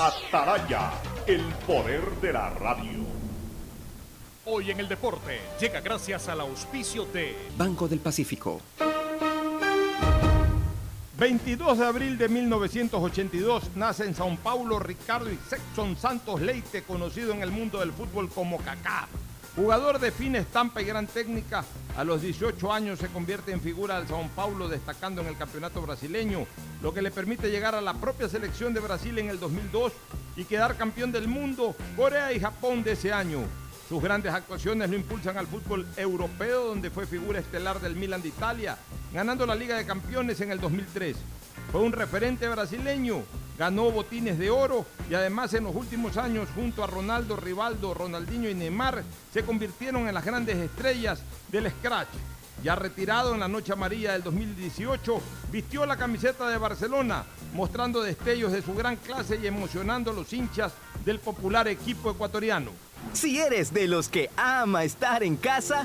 Ataraya, el poder de la radio. Hoy en el deporte llega gracias al auspicio de Banco del Pacífico. 22 de abril de 1982 nace en Sao Paulo Ricardo Sexton Santos Leite, conocido en el mundo del fútbol como Kaká. Jugador de fina estampa y gran técnica, a los 18 años se convierte en figura del Sao Paulo destacando en el campeonato brasileño, lo que le permite llegar a la propia selección de Brasil en el 2002 y quedar campeón del mundo, Corea y Japón de ese año. Sus grandes actuaciones lo impulsan al fútbol europeo, donde fue figura estelar del Milan de Italia, ganando la Liga de Campeones en el 2003. Fue un referente brasileño, ganó botines de oro y además en los últimos años junto a Ronaldo, Rivaldo, Ronaldinho y Neymar se convirtieron en las grandes estrellas del Scratch. Ya retirado en la Noche Amarilla del 2018, vistió la camiseta de Barcelona, mostrando destellos de su gran clase y emocionando a los hinchas del popular equipo ecuatoriano. Si eres de los que ama estar en casa,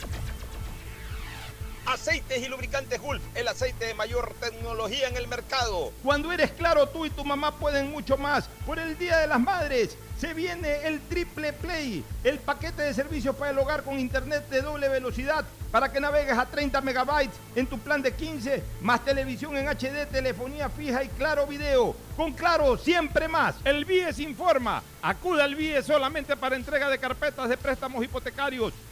Aceites y lubricantes Gulf, el aceite de mayor tecnología en el mercado. Cuando eres claro, tú y tu mamá pueden mucho más. Por el Día de las Madres se viene el Triple Play, el paquete de servicios para el hogar con internet de doble velocidad para que navegues a 30 megabytes en tu plan de 15, más televisión en HD, telefonía fija y claro video. Con claro, siempre más. El BIES informa. Acuda al BIES solamente para entrega de carpetas de préstamos hipotecarios.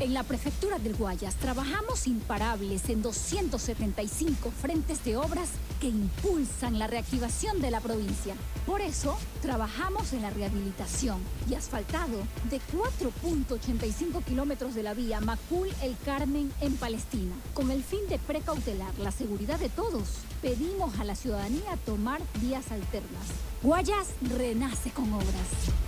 En la Prefectura del Guayas trabajamos imparables en 275 frentes de obras que impulsan la reactivación de la provincia. Por eso, trabajamos en la rehabilitación y asfaltado de 4.85 kilómetros de la vía Macul-El Carmen en Palestina. Con el fin de precautelar la seguridad de todos, pedimos a la ciudadanía tomar vías alternas. Guayas renace con obras.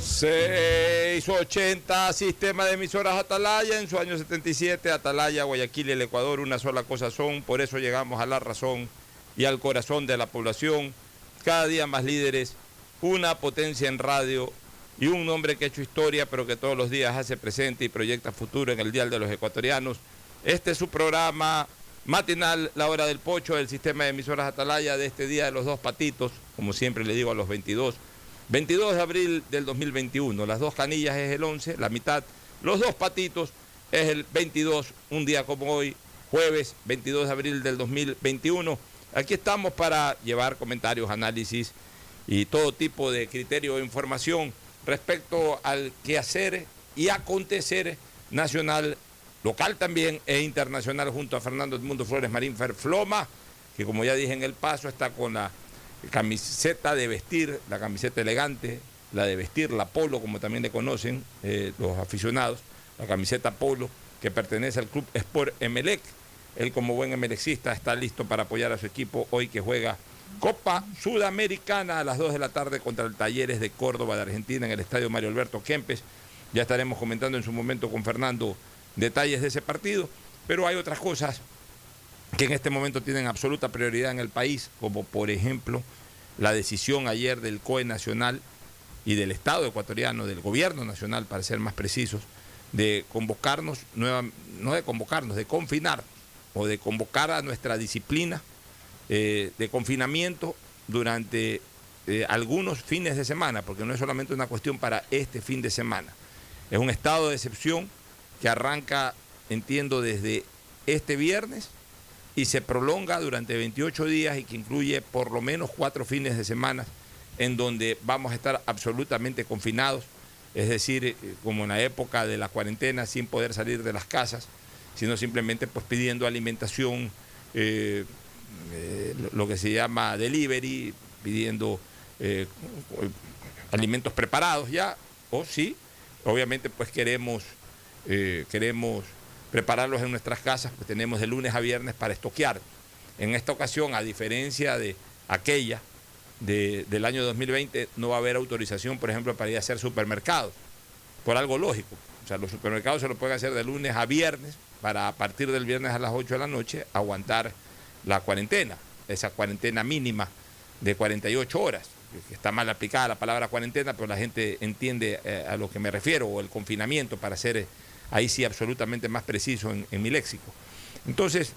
680, sistema de emisoras Atalaya, en su año 77, Atalaya, Guayaquil y el Ecuador, una sola cosa son, por eso llegamos a la razón y al corazón de la población, cada día más líderes, una potencia en radio y un hombre que ha hecho historia, pero que todos los días hace presente y proyecta futuro en el Dial de los Ecuatorianos. Este es su programa matinal, la hora del pocho, del sistema de emisoras Atalaya de este día de los dos patitos, como siempre le digo a los 22. 22 de abril del 2021, las dos canillas es el 11, la mitad, los dos patitos es el 22, un día como hoy, jueves 22 de abril del 2021. Aquí estamos para llevar comentarios, análisis y todo tipo de criterio e información respecto al quehacer y acontecer nacional, local también e internacional junto a Fernando Edmundo Flores Marín Ferfloma, que como ya dije en el paso está con la camiseta de vestir, la camiseta elegante, la de vestir, la polo, como también le conocen eh, los aficionados, la camiseta polo que pertenece al club Sport Emelec. Él como buen emelecista está listo para apoyar a su equipo hoy que juega Copa Sudamericana a las 2 de la tarde contra el Talleres de Córdoba de Argentina en el Estadio Mario Alberto Kempes. Ya estaremos comentando en su momento con Fernando detalles de ese partido, pero hay otras cosas que en este momento tienen absoluta prioridad en el país, como por ejemplo la decisión ayer del COE Nacional y del Estado ecuatoriano, del Gobierno Nacional, para ser más precisos, de convocarnos, nueva, no de convocarnos, de confinar o de convocar a nuestra disciplina eh, de confinamiento durante eh, algunos fines de semana, porque no es solamente una cuestión para este fin de semana. Es un estado de excepción que arranca, entiendo, desde este viernes y se prolonga durante 28 días y que incluye por lo menos cuatro fines de semana en donde vamos a estar absolutamente confinados, es decir, eh, como en la época de la cuarentena, sin poder salir de las casas, sino simplemente pues pidiendo alimentación, eh, eh, lo que se llama delivery, pidiendo alimentos preparados ya, o sí, obviamente pues queremos, queremos prepararlos en nuestras casas, pues tenemos de lunes a viernes para estoquear. En esta ocasión, a diferencia de aquella del año 2020, no va a haber autorización, por ejemplo, para ir a hacer supermercados, por algo lógico. O sea, los supermercados se lo pueden hacer de lunes a viernes, para a partir del viernes a las 8 de la noche aguantar la cuarentena, esa cuarentena mínima de 48 horas. Está mal aplicada la palabra cuarentena, pero la gente entiende eh, a lo que me refiero, o el confinamiento para hacer ahí sí absolutamente más preciso en, mi léxico. Entonces,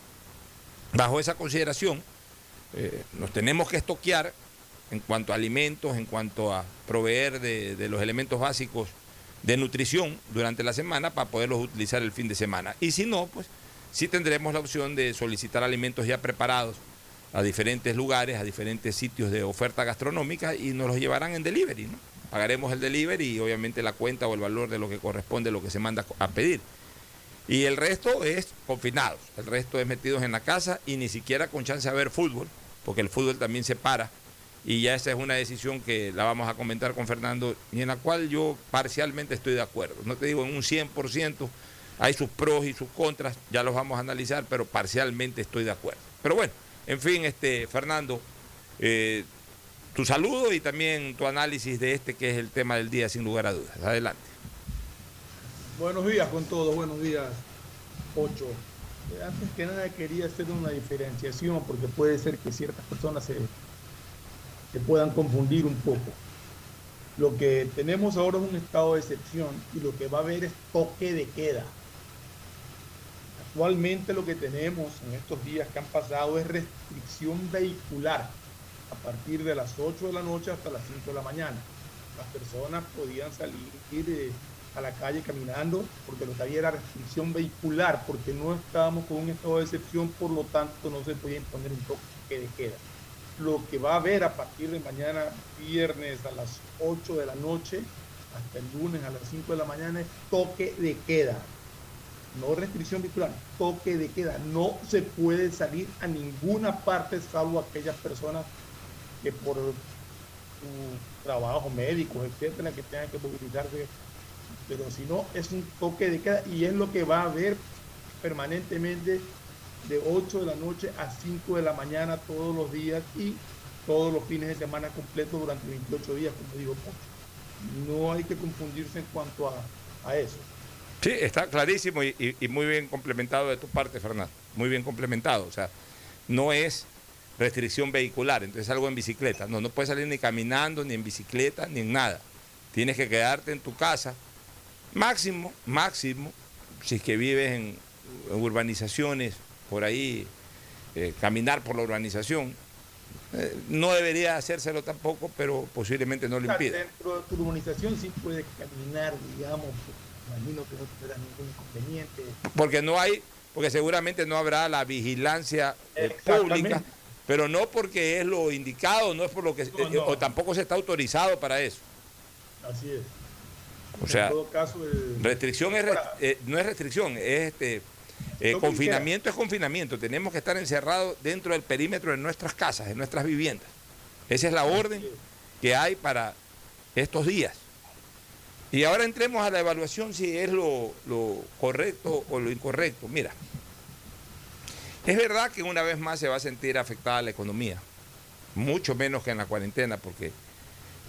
bajo esa consideración, eh, nos tenemos que estoquear en cuanto a alimentos, en cuanto a proveer de, los elementos básicos de nutrición durante la semana para poderlos utilizar el fin de semana. Y si no, pues sí tendremos la opción de solicitar alimentos ya preparados a diferentes lugares, a diferentes sitios de oferta gastronómica y nos los llevarán en delivery. ¿no? Pagaremos el delivery y obviamente la cuenta o el valor de lo que corresponde, lo que se manda a pedir. Y el resto es confinados, el resto es metidos en la casa y ni siquiera con chance de ver fútbol, porque el fútbol también se para. Y ya esa es una decisión que la vamos a comentar con Fernando y en la cual yo parcialmente estoy de acuerdo. No te digo en un 100%, hay sus pros y sus contras, ya los vamos a analizar, pero parcialmente estoy de acuerdo. Pero bueno, en fin, este Fernando, eh, tu saludo y también tu análisis de este que es el tema del día, sin lugar a dudas. Adelante. Buenos días con todos, buenos días, Ocho. Eh, antes que nada quería hacer una diferenciación porque puede ser que ciertas personas se, se puedan confundir un poco. Lo que tenemos ahora es un estado de excepción y lo que va a haber es toque de queda. Actualmente lo que tenemos en estos días que han pasado es restricción vehicular a partir de las 8 de la noche hasta las 5 de la mañana. Las personas podían salir ir, a la calle caminando porque lo que había era restricción vehicular, porque no estábamos con un estado de excepción, por lo tanto no se podía imponer un toque de queda. Lo que va a haber a partir de mañana, viernes a las 8 de la noche, hasta el lunes a las 5 de la mañana, es toque de queda. No restricción vehicular, toque de queda. No se puede salir a ninguna parte salvo aquellas personas que por su trabajo médico, etcétera, que tengan que movilizarse. Pero si no, es un toque de queda y es lo que va a haber permanentemente de 8 de la noche a 5 de la mañana todos los días y todos los fines de semana completos durante 28 días, como digo. No hay que confundirse en cuanto a, a eso. Sí, está clarísimo y, muy bien complementado de tu parte, Fernando. Muy bien complementado. O sea, no es restricción vehicular, entonces algo en bicicleta. No, no puedes salir ni caminando, ni en bicicleta, ni en nada. Tienes que quedarte en tu casa. Máximo, máximo, si es que vives en, en urbanizaciones, por ahí, eh, caminar por la urbanización. Eh, no debería hacérselo tampoco, pero posiblemente no lo impida. Dentro de tu urbanización sí puedes caminar, digamos, imagino que no tendrá ningún inconveniente. Porque no hay, porque seguramente no habrá la vigilancia eh, pública, pero no porque es lo indicado, no es por lo que, No, eh, no. o tampoco se está autorizado para eso. Así es. O sea, en todo caso, restricción es, eh, no es restricción, es este, eh, que confinamiento es confinamiento. Tenemos que estar encerrados dentro del perímetro de nuestras casas, de nuestras viviendas. Esa es la orden que hay para estos días. Y ahora entremos a la evaluación si es lo, lo correcto o lo incorrecto. Mira, es verdad que una vez más se va a sentir afectada la economía, mucho menos que en la cuarentena, porque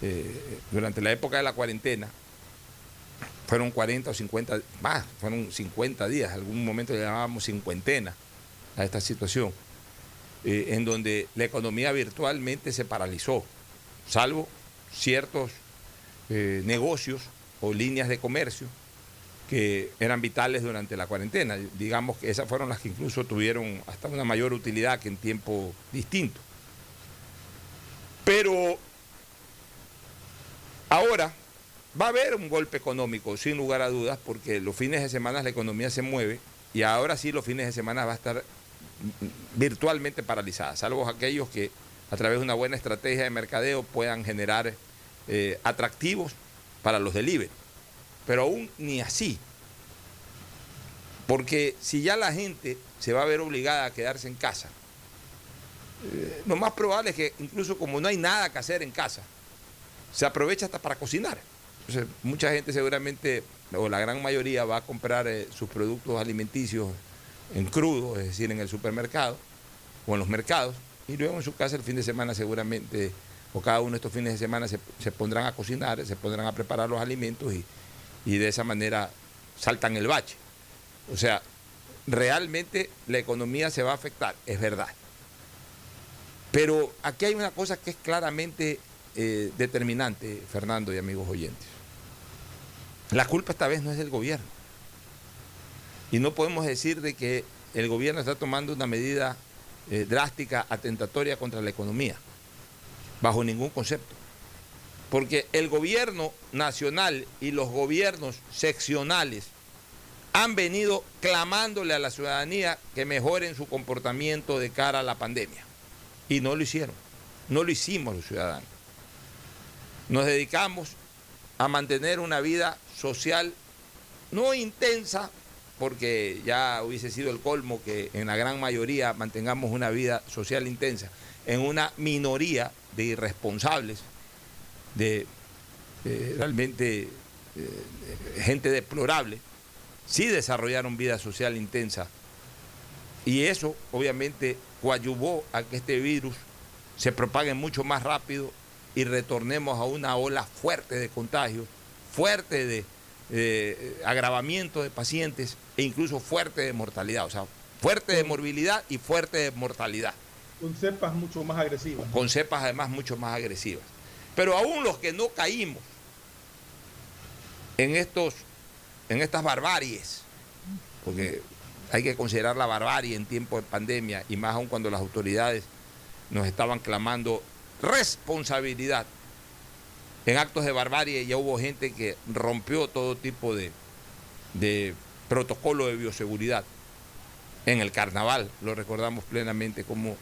eh, durante la época de la cuarentena fueron 40 o 50, más, fueron 50 días, algún momento le llamábamos cincuentena a esta situación, eh, en donde la economía virtualmente se paralizó, salvo ciertos eh, negocios o líneas de comercio que eran vitales durante la cuarentena. Digamos que esas fueron las que incluso tuvieron hasta una mayor utilidad que en tiempo distinto. Pero ahora va a haber un golpe económico, sin lugar a dudas, porque los fines de semana la economía se mueve y ahora sí los fines de semana va a estar virtualmente paralizada, salvo aquellos que a través de una buena estrategia de mercadeo puedan generar eh, atractivos para los delivery. Pero aún ni así. Porque si ya la gente se va a ver obligada a quedarse en casa, eh, lo más probable es que incluso como no hay nada que hacer en casa, se aprovecha hasta para cocinar. Entonces, mucha gente seguramente, o la gran mayoría, va a comprar eh, sus productos alimenticios en crudo, es decir, en el supermercado o en los mercados, y luego en su casa el fin de semana seguramente, o cada uno de estos fines de semana se, se pondrán a cocinar, se pondrán a preparar los alimentos y, y de esa manera saltan el bache. O sea, realmente la economía se va a afectar, es verdad. Pero aquí hay una cosa que es claramente eh, determinante, Fernando y amigos oyentes. La culpa esta vez no es del gobierno. Y no podemos decir de que el gobierno está tomando una medida eh, drástica, atentatoria contra la economía, bajo ningún concepto. Porque el gobierno nacional y los gobiernos seccionales han venido clamándole a la ciudadanía que mejoren su comportamiento de cara a la pandemia. Y no lo hicieron. No lo hicimos los ciudadanos. Nos dedicamos a mantener una vida social no intensa, porque ya hubiese sido el colmo que en la gran mayoría mantengamos una vida social intensa, en una minoría de irresponsables, de eh, realmente eh, gente deplorable, sí desarrollaron vida social intensa. Y eso obviamente coadyuvó a que este virus se propague mucho más rápido y retornemos a una ola fuerte de contagios, fuerte de eh, agravamiento de pacientes e incluso fuerte de mortalidad, o sea, fuerte de morbilidad y fuerte de mortalidad, con cepas mucho más agresivas. con cepas además mucho más agresivas. Pero aún los que no caímos en, estos, en estas barbaries, porque hay que considerar la barbarie en tiempo de pandemia y más aún cuando las autoridades nos estaban clamando responsabilidad. En actos de barbarie ya hubo gente que rompió todo tipo de, de protocolo de bioseguridad. En el carnaval lo recordamos plenamente como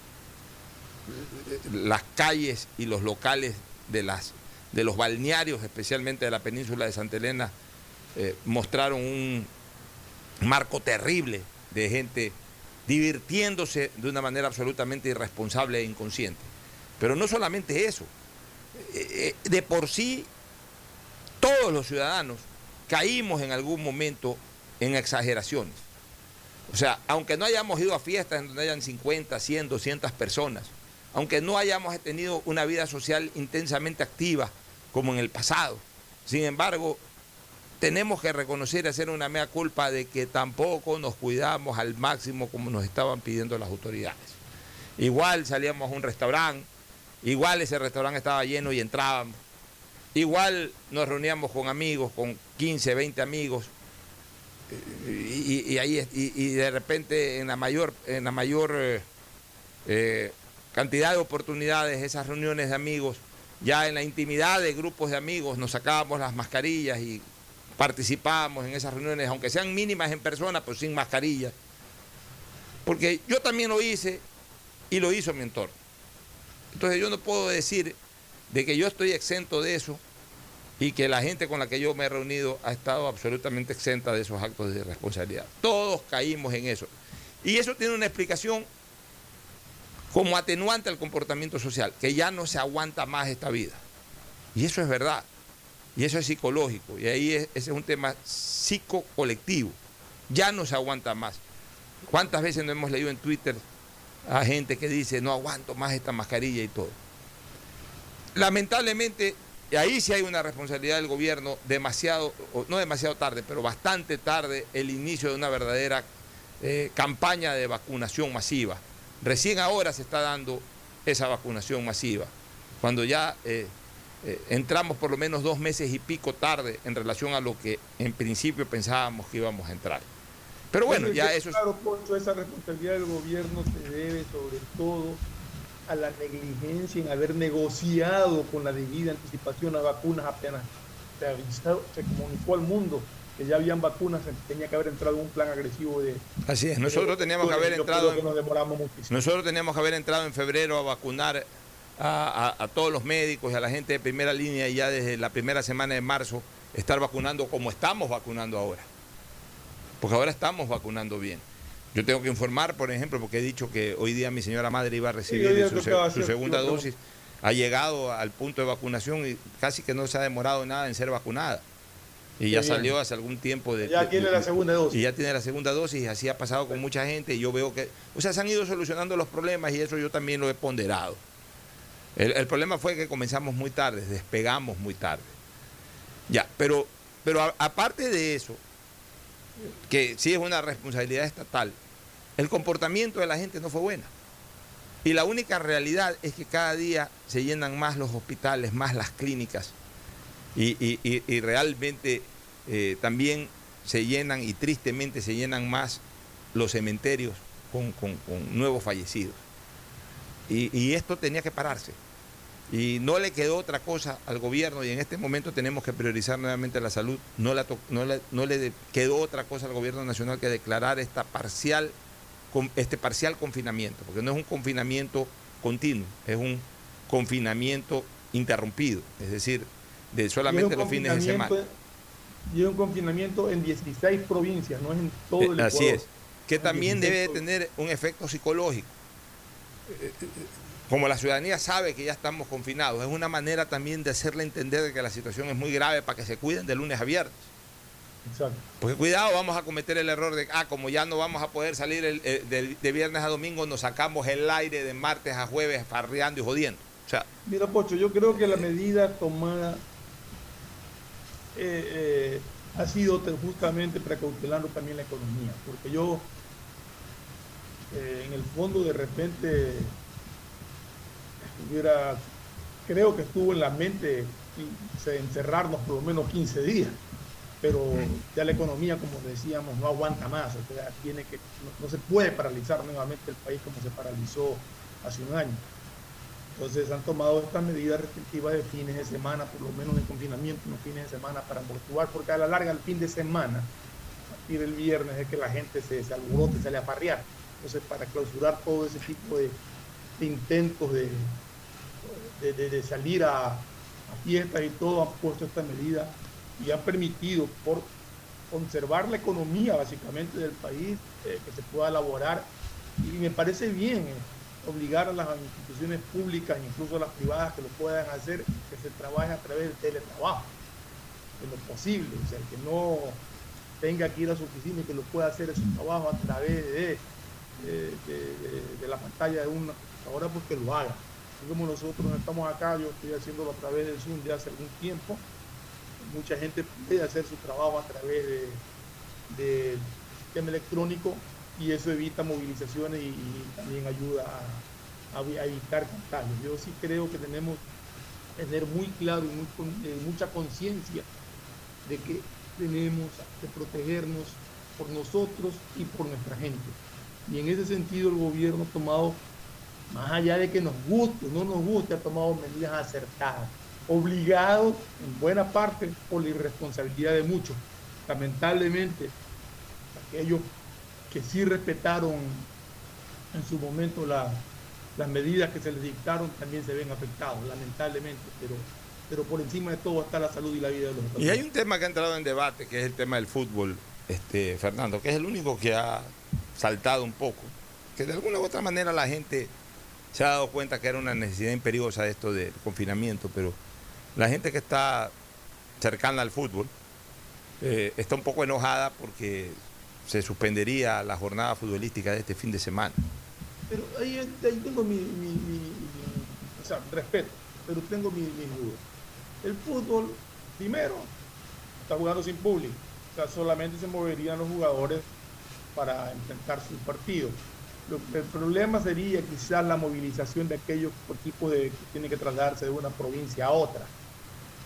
las calles y los locales de, las, de los balnearios, especialmente de la península de Santa Elena, eh, mostraron un marco terrible de gente divirtiéndose de una manera absolutamente irresponsable e inconsciente. Pero no solamente eso, eh, eh, de por sí todos los ciudadanos caímos en algún momento en exageraciones. O sea, aunque no hayamos ido a fiestas en donde hayan 50, 100, 200 personas, aunque no hayamos tenido una vida social intensamente activa como en el pasado, sin embargo, tenemos que reconocer y hacer una mea culpa de que tampoco nos cuidamos al máximo como nos estaban pidiendo las autoridades. Igual salíamos a un restaurante, igual ese restaurante estaba lleno y entrábamos, igual nos reuníamos con amigos, con 15, 20 amigos, y, ahí y, de repente en la mayor, en la mayor eh, eh, cantidad de oportunidades, esas reuniones de amigos, ya en la intimidad de grupos de amigos, nos sacábamos las mascarillas y participábamos en esas reuniones, aunque sean mínimas en persona, pues sin mascarilla. Porque yo también lo hice y lo hizo mi entorno. Entonces yo no puedo decir de que yo estoy exento de eso y que la gente con la que yo me he reunido ha estado absolutamente exenta de esos actos de responsabilidad. Todos caímos en eso. Y eso tiene una explicación como atenuante al comportamiento social, que ya no se aguanta más esta vida. Y eso es verdad. Y eso es psicológico. Y ahí ese es un tema psicocolectivo. Ya no se aguanta más. ¿Cuántas veces no hemos leído en Twitter a gente que dice, no aguanto más esta mascarilla y todo? Lamentablemente, ahí sí hay una responsabilidad del gobierno, demasiado, no demasiado tarde, pero bastante tarde, el inicio de una verdadera eh, campaña de vacunación masiva. Recién ahora se está dando esa vacunación masiva, cuando ya eh, eh, entramos por lo menos dos meses y pico tarde en relación a lo que en principio pensábamos que íbamos a entrar. Pero bueno, ya eso Claro, Poncho, esa responsabilidad del gobierno se debe sobre todo a la negligencia en haber negociado con la debida anticipación las vacunas apenas se, avisado, se comunicó al mundo que ya habían vacunas, tenía que haber entrado en un plan agresivo de... Así es, nosotros teníamos que haber entrado... nosotros teníamos que haber entrado en febrero a vacunar a, todos los médicos y a la gente de primera línea y ya desde la primera semana de marzo estar vacunando como estamos vacunando ahora. Porque ahora estamos vacunando bien. Yo tengo que informar, por ejemplo, porque he dicho que hoy día mi señora madre iba a recibir su, segunda dosis. Ha llegado al punto de vacunación y casi que no se ha demorado nada en ser vacunada. Y ya salió hace algún tiempo de... Ya tiene la segunda dosis. Y ya tiene la segunda dosis y así ha pasado con mucha gente. Y yo veo que... O sea, se han ido solucionando los problemas y eso yo también lo he ponderado. El, problema fue que comenzamos muy tarde, despegamos muy tarde. Ya, pero, pero aparte de eso, que sí es una responsabilidad estatal, el comportamiento de la gente no fue bueno. Y la única realidad es que cada día se llenan más los hospitales, más las clínicas, y, realmente eh, también se llenan y tristemente se llenan más los cementerios con, nuevos fallecidos. y esto tenía que pararse. Y no le quedó otra cosa al gobierno y en este momento tenemos que priorizar nuevamente la salud. No, no, le, quedó otra cosa al gobierno nacional que declarar esta parcial, este parcial confinamiento, porque no es un confinamiento continuo, es un confinamiento interrumpido, es decir, de solamente los fines de semana. Y un confinamiento en 16 provincias, no es en todo el Ecuador. Así es, que también debe tener un efecto psicológico como la ciudadanía sabe que ya estamos confinados, es una manera también de hacerle entender que la situación es muy grave para que se cuiden de lunes a viernes. Exacto. Porque cuidado, vamos a cometer el error de, ah, como ya no vamos a poder salir de, viernes a domingo, nos sacamos el aire de martes a jueves farreando y jodiendo. O sea, Mira, Pocho, yo creo que la medida tomada eh, eh, ha sido justamente precautelando también la economía, porque yo, eh, en el fondo, de repente hubiera, creo que estuvo en la mente encerrarnos por lo menos 15 días, pero ya la economía, como decíamos, no aguanta más, o sea, tiene que, no, se puede paralizar nuevamente el país como se paralizó hace un año. Entonces han tomado estas medidas restrictivas de fines de semana, por lo menos de confinamiento, unos fines de semana para amortiguar, porque a la larga el fin de semana, a partir del viernes, es que la gente se, se alborote, sale a parrear. Entonces, para clausurar todo ese tipo de intentos de, salir a, fiestas y todo, han puesto esta medida y han permitido por conservar la economía básicamente del país, eh, que se pueda elaborar. Y me parece bien eh, obligar a las instituciones públicas, incluso a las privadas, que lo puedan hacer, que se trabaje a través del teletrabajo, en lo posible, o sea, que no tenga que ir a su oficina y que lo pueda hacer su trabajo a través de, de, la pantalla de una ahora porque lo haga. Como nosotros estamos acá, yo estoy haciéndolo a través del Zoom de hace algún tiempo, mucha gente puede hacer su trabajo a través de, del sistema electrónico y eso evita movilizaciones y, también ayuda a, evitar contagios. Yo sí creo que tenemos que tener muy claro y eh, mucha conciencia de que tenemos que protegernos por nosotros y por nuestra gente. Y en ese sentido el gobierno ha tomado, más allá de que nos guste o no nos guste, ha tomado medidas acertadas, obligado en buena parte por la irresponsabilidad de muchos. Lamentablemente, aquellos que sí respetaron en su momento la- las medidas que se les dictaron también se ven afectados, lamentablemente, pero, pero por encima de todo está la salud y la vida de los Y hay un tema que ha entrado en debate, que es el tema del fútbol, este, Fernando, que es el único que ha saltado un poco, que de alguna u otra manera la gente se ha dado cuenta que era una necesidad imperiosa esto del confinamiento, pero la gente que está cercana al fútbol eh, está un poco enojada porque se suspendería la jornada futbolística de este fin de semana. Pero ahí, ahí tengo mi, o sea, respeto, pero tengo mi- mis dudas. El fútbol, primero, está jugando sin público. O sea, solamente se moverían los jugadores para enfrentar sus partidos. Lo- el problema sería quizás la movilización de aquellos equipos que tienen que trasladarse de una provincia a otra.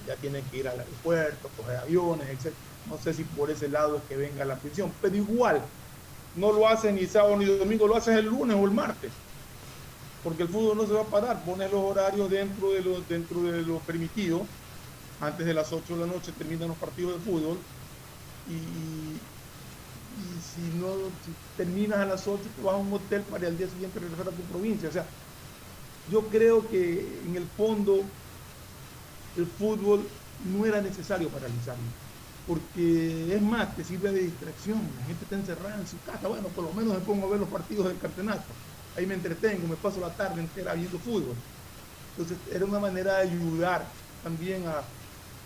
Ya tienen que ir al aeropuerto, coger aviones, etc. No sé si por ese lado es que venga la prisión, pero igual, no lo hacen ni sábado ni domingo, lo hacen el lunes o el martes. Porque el fútbol no se va a parar, pone los horarios dentro de lo, dentro de lo permitido. Antes de las 8 de la noche terminan los partidos de fútbol. Y, si no si terminas a las 8, te vas a un hotel para al día siguiente regresar a tu provincia. O sea, yo creo que en el fondo el fútbol no era necesario paralizarlo. Porque es más, te sirve de distracción. La gente está encerrada en su casa. Bueno, por lo menos me pongo a ver los partidos del campeonato. Ahí me entretengo, me paso la tarde entera viendo fútbol. Entonces era una manera de ayudar también a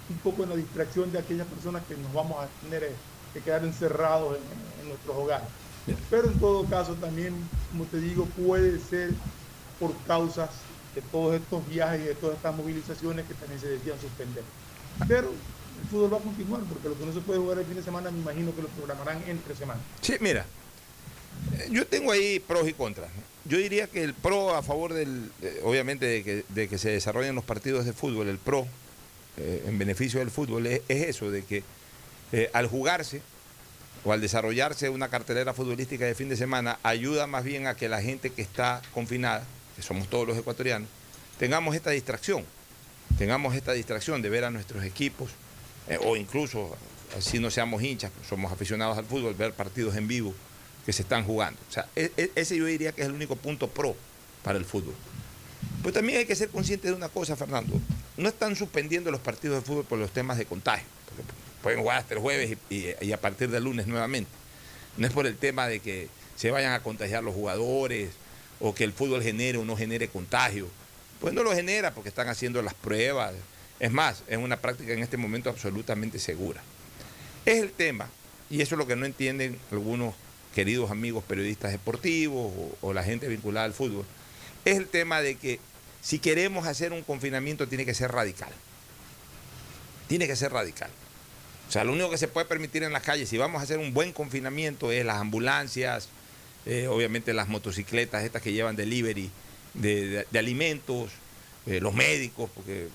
un poco en la distracción de aquellas personas que nos vamos a tener eh, que quedar encerrados en, en nuestros hogares. Pero en todo caso también, como te digo, puede ser por causas de todos estos viajes y de todas estas movilizaciones que también se decían suspender. Pero el fútbol va a continuar porque lo que no se puede jugar el fin de semana me imagino que lo programarán entre semanas. Sí, mira, eh, yo tengo ahí pros y contras. Yo diría que el pro a favor del, eh, obviamente, de que, de que se desarrollen los partidos de fútbol, el pro eh, en beneficio del fútbol es, es eso, de que al jugarse o al desarrollarse una cartelera futbolística de fin de semana, ayuda más bien a que la gente que está confinada, que somos todos los ecuatorianos, tengamos esta distracción, tengamos esta distracción de ver a nuestros equipos, eh, o incluso, si no seamos hinchas, somos aficionados al fútbol, ver partidos en vivo que se están jugando. O sea, e- e- ese yo diría que es el único punto pro para el fútbol. Pues también hay que ser consciente de una cosa, Fernando. No están suspendiendo los partidos de fútbol por los temas de contagio. Porque pueden jugar hasta el jueves y a partir del lunes nuevamente. No es por el tema de que se vayan a contagiar los jugadores o que el fútbol genere o no genere contagio. Pues no lo genera porque están haciendo las pruebas. Es más, es una práctica en este momento absolutamente segura. Es el tema, y eso es lo que no entienden algunos queridos amigos periodistas deportivos o, la gente vinculada al fútbol, es el tema de que si queremos hacer un confinamiento tiene que ser radical. Tiene que ser radical. O sea, lo único que se puede permitir en las calles, si vamos a hacer un buen confinamiento, es las ambulancias, eh, obviamente las motocicletas estas que llevan delivery de, alimentos, eh, los médicos, porque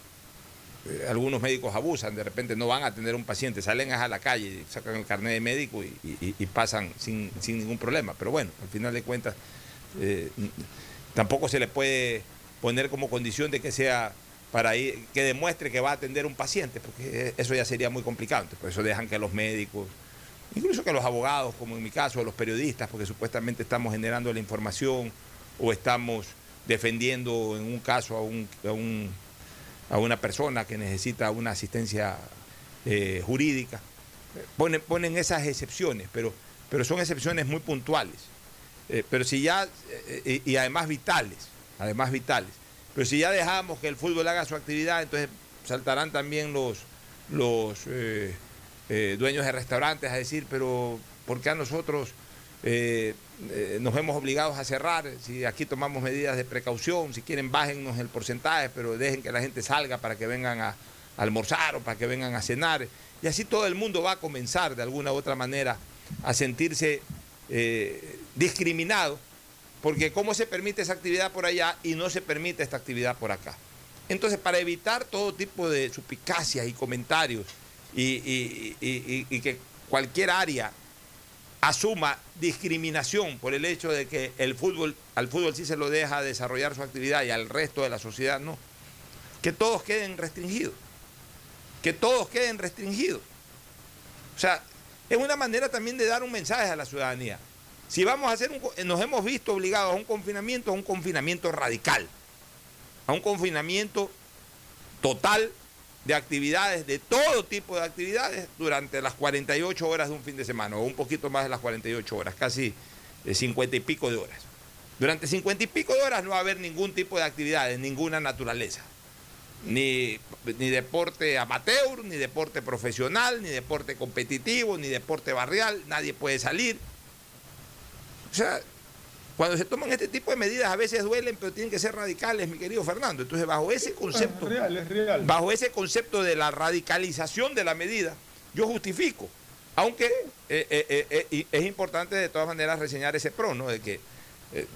algunos médicos abusan, de repente no van a atender a un paciente, salen a la calle, sacan el carnet de médico y, pasan sin, sin ningún problema. Pero bueno, al final de cuentas, eh, tampoco se le puede poner como condición de que sea para ir, que demuestre que va a atender un paciente, porque eso ya sería muy complicado. Entonces, por eso dejan que los médicos, incluso que los abogados, como en mi caso, los periodistas, porque supuestamente estamos generando la información o estamos defendiendo en un caso a, un- a una persona que necesita una asistencia eh, jurídica. Ponen, esas excepciones, pero, pero son excepciones muy puntuales. Eh, pero si ya, eh, y, además vitales, además vitales. Pero si ya dejamos que el fútbol haga su actividad, entonces saltarán también los, los dueños de restaurantes a decir, pero ¿por qué a nosotros eh, eh, nos vemos obligados a cerrar? Si aquí tomamos medidas de precaución, si quieren bájennos el porcentaje, pero dejen que la gente salga para que vengan a, almorzar o para que vengan a cenar. Y así todo el mundo va a comenzar de alguna u otra manera a sentirse eh, discriminado, porque cómo se permite esa actividad por allá y no se permite esta actividad por acá. Entonces, para evitar todo tipo de suspicacias y comentarios y, que cualquier área asuma discriminación por el hecho de que el fútbol, al fútbol sí se lo deja desarrollar su actividad y al resto de la sociedad no, que todos queden restringidos, que todos queden restringidos. O sea, es una manera también de dar un mensaje a la ciudadanía. Si vamos a hacer un, nos hemos visto obligados a un confinamiento, a un confinamiento radical, a un confinamiento total de actividades, de todo tipo de actividades, durante las 48 horas de un fin de semana, o un poquito más de las 48 horas, casi de 50 y pico de horas. Durante 50 y pico de horas no va a haber ningún tipo de actividad de ninguna naturaleza. Ni, ni deporte amateur, ni deporte profesional, ni deporte competitivo, ni deporte barrial, nadie puede salir. O sea, cuando se toman este tipo de medidas a veces duelen, pero tienen que ser radicales, mi querido Fernando. Entonces, bajo ese concepto, Es real, es real. bajo ese concepto de la radicalización de la medida, yo justifico. Aunque eh, eh, eh, es importante de todas maneras reseñar ese pro, ¿no? De que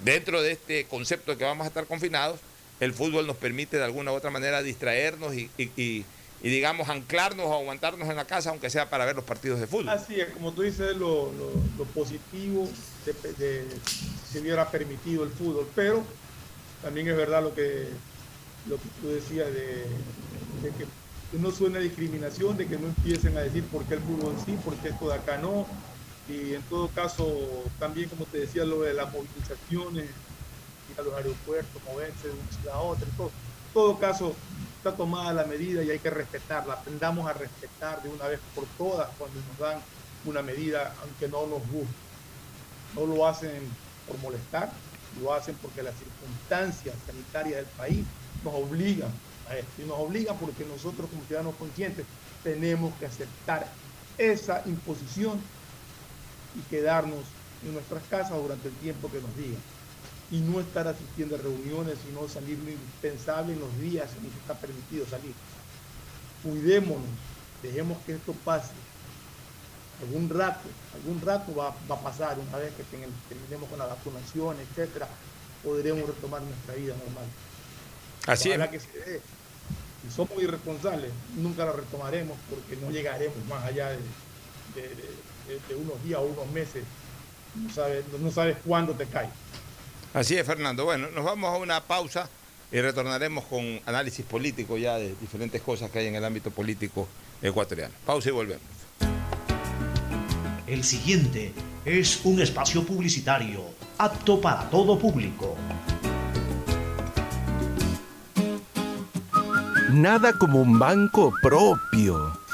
dentro de este concepto de que vamos a estar confinados, el fútbol nos permite de alguna u otra manera distraernos y, y- y- y, digamos, anclarnos o aguantarnos en la casa, aunque sea para ver los partidos de fútbol. Así es, como tú dices, lo, lo- lo positivo de, de- se hubiera permitido el fútbol, pero también es verdad lo que, lo que tú decías de, de que no suena discriminación, de que no empiecen a decir por qué el fútbol sí, por qué esto de acá no, y en todo caso, también como te decía, lo de las movilizaciones, ir a los aeropuertos, moverse de una ciudad a otra, y todo. En todo caso, está tomada la medida y hay que respetarla. Aprendamos a respetar de una vez por todas cuando nos dan una medida, aunque no nos guste. No lo hacen por molestar, lo hacen porque las circunstancias sanitarias del país nos obligan a esto. Y nos obligan porque nosotros como ciudadanos conscientes tenemos que aceptar esa imposición y quedarnos en nuestras casas durante el tiempo que nos digan. Y no estar asistiendo a reuniones, sino salir lo indispensable en los días en que está permitido salir. Cuidémonos, dejemos que esto pase. Algún rato, algún rato va, va a pasar una vez que terminemos con la vacunación, etcétera, podremos retomar nuestra vida normal. Así es. Que se dé. Si somos irresponsables, nunca la retomaremos porque no llegaremos más allá de, de- de- de unos días o unos meses. No sabes, no sabes cuándo te cae. Así es, Fernando. Bueno, nos vamos a una pausa y retornaremos con análisis político ya de diferentes cosas que hay en el ámbito político ecuatoriano. Pausa y volvemos. El siguiente es un espacio publicitario apto para todo público. Nada como un banco propio.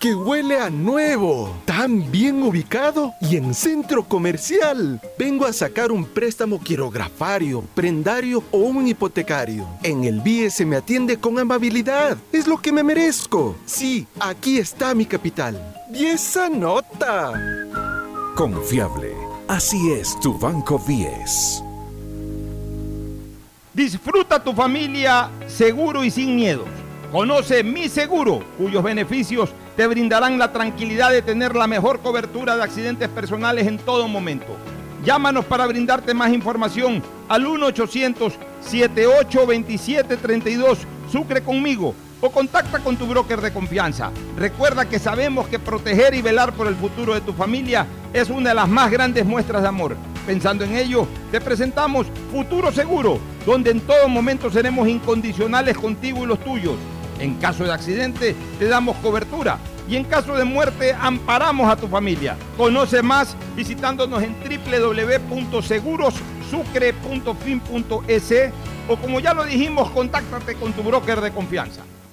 Que huele a nuevo, tan bien ubicado y en centro comercial. Vengo a sacar un préstamo quirografario, prendario o un hipotecario. En el BIE se me atiende con amabilidad. Es lo que me merezco. Sí, aquí está mi capital. Y esa nota. Confiable. Así es tu Banco 10. Disfruta tu familia seguro y sin miedos. Conoce Mi Seguro, cuyos beneficios te brindarán la tranquilidad de tener la mejor cobertura de accidentes personales en todo momento. Llámanos para brindarte más información al 1-800-7827-32 Sucre conmigo o contacta con tu broker de confianza. Recuerda que sabemos que proteger y velar por el futuro de tu familia es una de las más grandes muestras de amor. Pensando en ello, te presentamos Futuro Seguro, donde en todo momento seremos incondicionales contigo y los tuyos. En caso de accidente, te damos cobertura y en caso de muerte, amparamos a tu familia. Conoce más visitándonos en www.segurosucre.fin.es o como ya lo dijimos, contáctate con tu broker de confianza.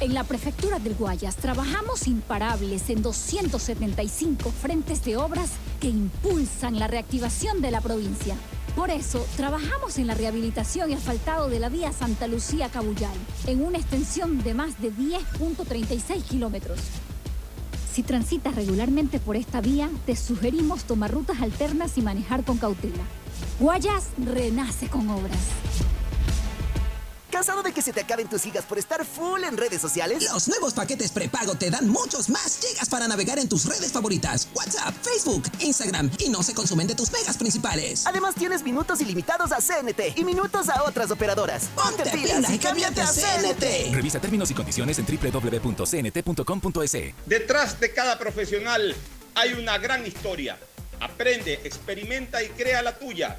En la prefectura del Guayas trabajamos imparables en 275 frentes de obras que impulsan la reactivación de la provincia. Por eso, trabajamos en la rehabilitación y asfaltado de la vía Santa Lucía Cabullal, en una extensión de más de 10.36 kilómetros. Si transitas regularmente por esta vía, te sugerimos tomar rutas alternas y manejar con cautela. Guayas renace con obras. ¿Cansado de que se te acaben tus gigas por estar full en redes sociales? Los nuevos paquetes prepago te dan muchos más gigas para navegar en tus redes favoritas, WhatsApp, Facebook, Instagram y no se consumen de tus megas principales. Además tienes minutos ilimitados a CNT y minutos a otras operadoras. Ponte, pilas y cámbiate a CNT. Revisa términos y condiciones en www.cnt.com.es. Detrás de cada profesional hay una gran historia. Aprende, experimenta y crea la tuya.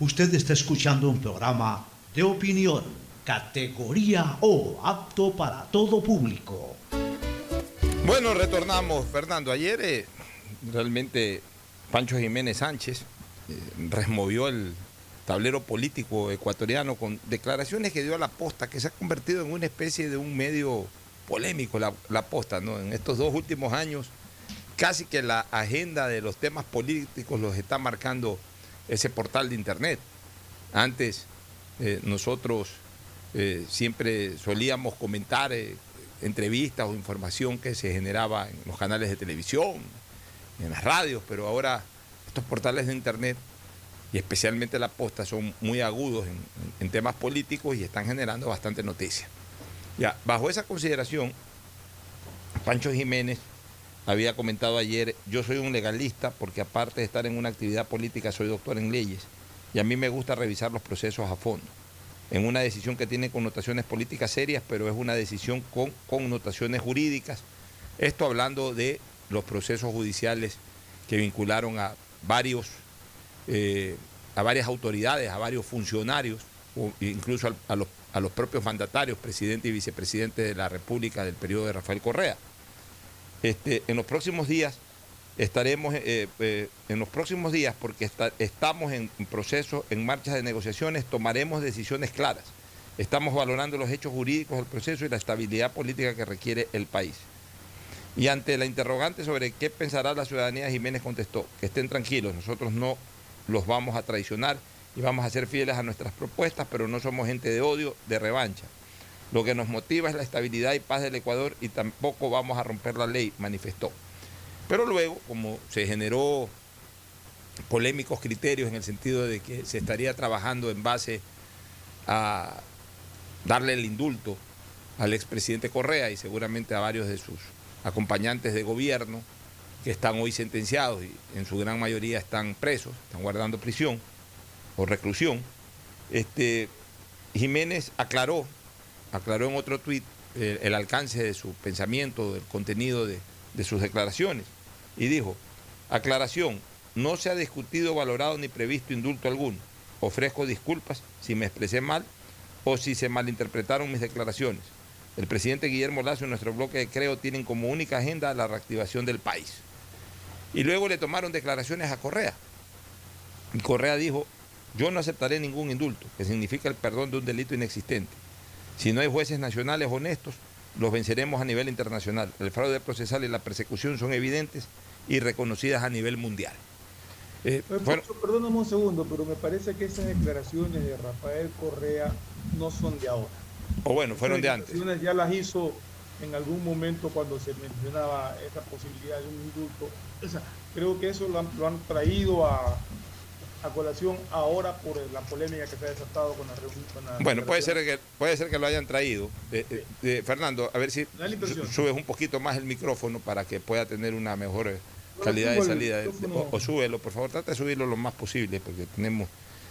Usted está escuchando un programa de opinión, categoría O, apto para todo público. Bueno, retornamos, Fernando. Ayer eh, realmente Pancho Jiménez Sánchez eh, removió el tablero político ecuatoriano con declaraciones que dio a la posta, que se ha convertido en una especie de un medio polémico, la, la posta, ¿no? En estos dos últimos años, casi que la agenda de los temas políticos los está marcando ese portal de internet. Antes eh, nosotros eh, siempre solíamos comentar eh, entrevistas o información que se generaba en los canales de televisión, en las radios, pero ahora estos portales de internet y especialmente la posta son muy agudos en, temas políticos y están generando bastante noticia. Ya, bajo esa consideración, Pancho Jiménez había comentado ayer, yo soy un legalista porque aparte de estar en una actividad política soy doctor en leyes y a mí me gusta revisar los procesos a fondo. En una decisión que tiene connotaciones políticas serias, pero es una decisión con connotaciones jurídicas. Esto hablando de los procesos judiciales que vincularon a varios, eh, a varias autoridades, a varios funcionarios, o incluso a, los, a los propios mandatarios, presidente y vicepresidente de la República del periodo de Rafael Correa. Este, en los próximos días estaremos, eh, eh, en los próximos días, porque estamos en, proceso, en marchas de negociaciones, tomaremos decisiones claras. Estamos valorando los hechos jurídicos del proceso y la estabilidad política que requiere el país. Y ante la interrogante sobre qué pensará la ciudadanía, Jiménez contestó, que estén tranquilos, nosotros no los vamos a traicionar y vamos a ser fieles a nuestras propuestas, pero no somos gente de odio, de revancha. Lo que nos motiva es la estabilidad y paz del Ecuador y tampoco vamos a romper la ley, manifestó. Pero luego, como se generó polémicos criterios en el sentido de que se estaría trabajando en base a darle el indulto al expresidente Correa y seguramente a varios de sus acompañantes de gobierno que están hoy sentenciados y en su gran mayoría están presos, están guardando prisión o reclusión, este, Jiménez aclaró aclaró en otro tuit el, el, alcance de su pensamiento, del contenido de, de, sus declaraciones. Y dijo, aclaración, no se ha discutido, valorado ni previsto indulto alguno. Ofrezco disculpas si me expresé mal o si se malinterpretaron mis declaraciones. El presidente Guillermo Lazo y nuestro bloque de Creo tienen como única agenda la reactivación del país. Y luego le tomaron declaraciones a Correa. Y Correa dijo, yo no aceptaré ningún indulto, que significa el perdón de un delito inexistente. Si no hay jueces nacionales honestos, los venceremos a nivel internacional. El fraude procesal y la persecución son evidentes y reconocidas a nivel mundial. Eh, bueno, perdóname un segundo, pero me parece que esas declaraciones de Rafael Correa no son de ahora. O bueno, fueron esas de antes. Ya las hizo en algún momento cuando se mencionaba esa posibilidad de un indulto. O sea, creo que eso lo han, lo han traído a, a colación ahora por la polémica que se ha desatado con la reunión. Bueno, puede ser que puede ser que lo hayan traído. De, de, Fernando, a ver si subes un poquito más el micrófono para que pueda tener una mejor calidad de salida. O, o, súbelo, por favor, trata de subirlo lo más posible porque tenemos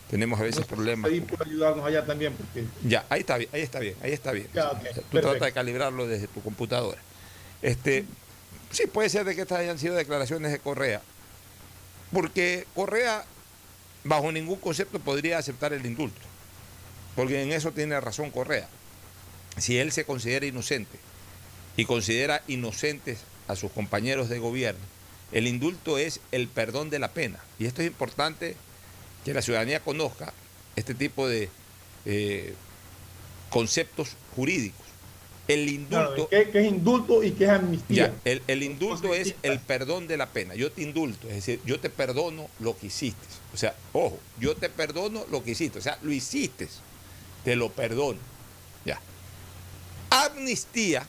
tenemos a veces problemas. Ahí por ayudarnos allá también. Porque... Ya, ahí está bien, ahí está bien, ahí está bien. Ya, okay, Tú de calibrarlo desde tu computadora. Este, sí, puede ser de que estas hayan sido declaraciones de Correa, porque Correa bajo ningún concepto podría aceptar el indulto, porque en eso tiene razón Correa. Si él se considera inocente y considera inocentes a sus compañeros de gobierno, el indulto es el perdón de la pena. Y esto es importante que la ciudadanía conozca este tipo de eh, conceptos jurídicos. El indulto. Claro, ¿qué, ¿qué, es indulto y qué es amnistía? Ya, el, el, indulto es el perdón de la pena. Yo te indulto, es decir, yo te perdono lo que hiciste. O sea, ojo, yo te perdono lo que hiciste. O sea, lo hiciste, te lo perdono. Ya. Amnistía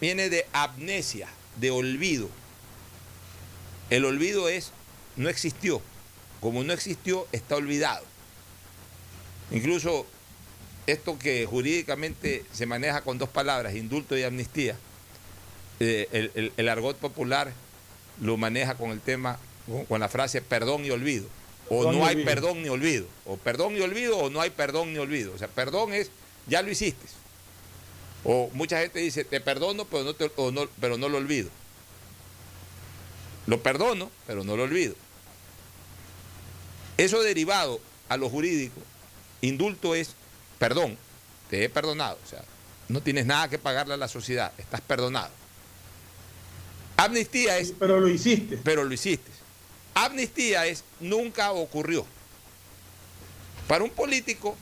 viene de amnesia, de olvido. El olvido es, no existió. Como no existió, está olvidado. Incluso esto que jurídicamente se maneja con dos palabras, indulto y amnistía, eh, el, el- el argot popular lo maneja con el tema, con- con la frase perdón y olvido. O Perdón no hay olvido. perdón ni olvido. O perdón y olvido o no hay perdón ni olvido. O sea, perdón es, ya lo hiciste. O mucha gente dice, te perdono, pero no, te- o no- pero no lo olvido. Lo perdono, pero no lo olvido. Eso derivado a lo jurídico, indulto es perdón, te he perdonado, o sea, no tienes nada que pagarle a la sociedad, estás perdonado. Amnistía es... Pero lo hiciste. Pero lo hiciste. Amnistía es nunca ocurrió. Para un político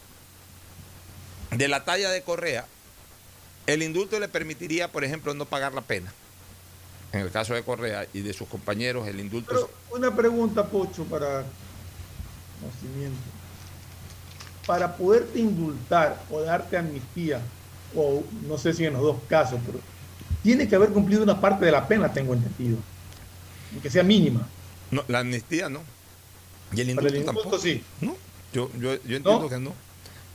de la talla de Correa, el indulto le permitiría, por ejemplo, no pagar la pena. En el caso de Correa y de sus compañeros, el indulto... Pero una pregunta, Pocho, para conocimiento. Para poderte indultar o darte amnistía, o no sé si en los dos casos, pero tiene que haber cumplido una parte de la pena, tengo entendido. Aunque sea mínima. No, la amnistía no. Y el indulto, el indulto tampoco. sí. No, yo, yo, yo entiendo que no.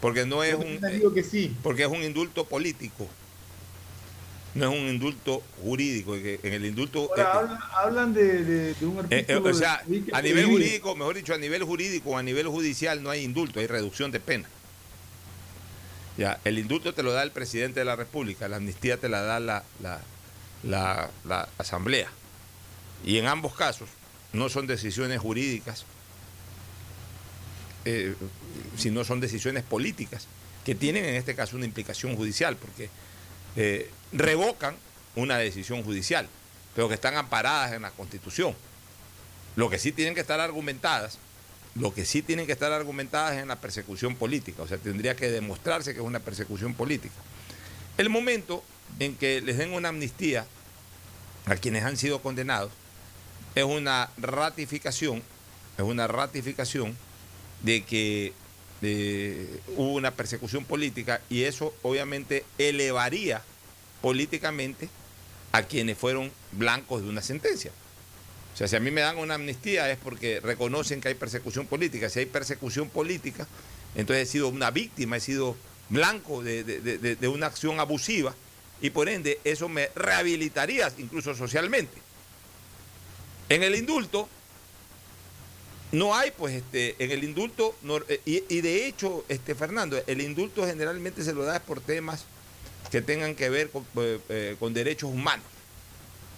Porque no es un... que sí. Porque es un indulto político. No es un indulto jurídico. que En el indulto... Ahora, hablan, hablan de, de- de un eh, eh, artículo. o sea, de- a nivel jurídico, mejor dicho, a nivel jurídico o a nivel judicial no hay indulto, hay reducción de pena. Ya, el indulto te lo da el presidente de la República, la amnistía te la da la, la, la- la Asamblea. Y en ambos casos no son decisiones jurídicas, eh, sino son decisiones políticas, que tienen en este caso una implicación judicial, porque eh, revocan una decisión judicial, pero que están amparadas en la Constitución. Lo que sí tienen que estar argumentadas, lo que sí tienen que estar argumentadas es en la persecución política, o sea, tendría que demostrarse que es una persecución política. El momento en que les den una amnistía a quienes han sido condenados es una ratificación, es una ratificación de que hubo una persecución política y eso obviamente elevaría políticamente a quienes fueron blancos de una sentencia. O sea, si a mí me dan una amnistía es porque reconocen que hay persecución política. Si hay persecución política, entonces he sido una víctima, he sido blanco de una acción abusiva y por ende eso me rehabilitaría incluso socialmente. En el indulto no hay, pues, este, en el indulto, eh, y, y de hecho, este, Fernando, el indulto generalmente se lo da por temas que tengan que ver con, eh, eh, con derechos humanos,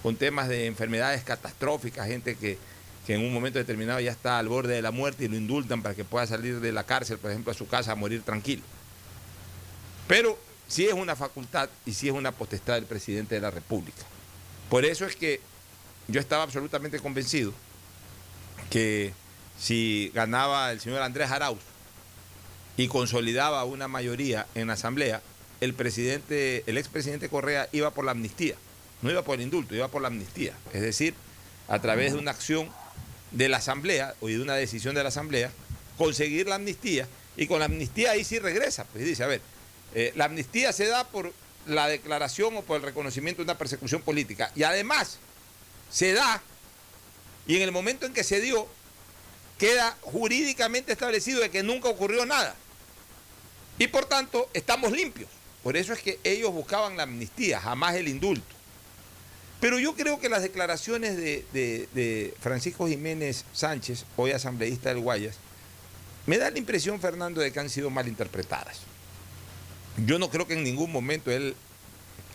con temas de enfermedades catastróficas, gente que, que en un momento determinado ya está al borde de la muerte y lo indultan para que pueda salir de la cárcel, por ejemplo, a su casa a morir tranquilo. Pero sí es una facultad y sí es una potestad del presidente de la República. Por eso es que yo estaba absolutamente convencido que si ganaba el señor Andrés Arauz y consolidaba una mayoría en la Asamblea, el presidente, el expresidente Correa iba por la amnistía, no iba por el indulto, iba por la amnistía. Es decir, a través de una acción de la Asamblea o de una decisión de la Asamblea, conseguir la amnistía y con la amnistía ahí sí regresa. Pues dice, a ver, eh, la amnistía se da por la declaración o por el reconocimiento de una persecución política y además se da y en el momento en que se dio queda jurídicamente establecido de que nunca ocurrió nada. Y por tanto, estamos limpios. Por eso es que ellos buscaban la amnistía, jamás el indulto. Pero yo creo que las declaraciones de, de- Francisco Jiménez Sánchez, hoy asambleísta del Guayas, me da la impresión, Fernando, de que han sido mal interpretadas. Yo no creo que en ningún momento él,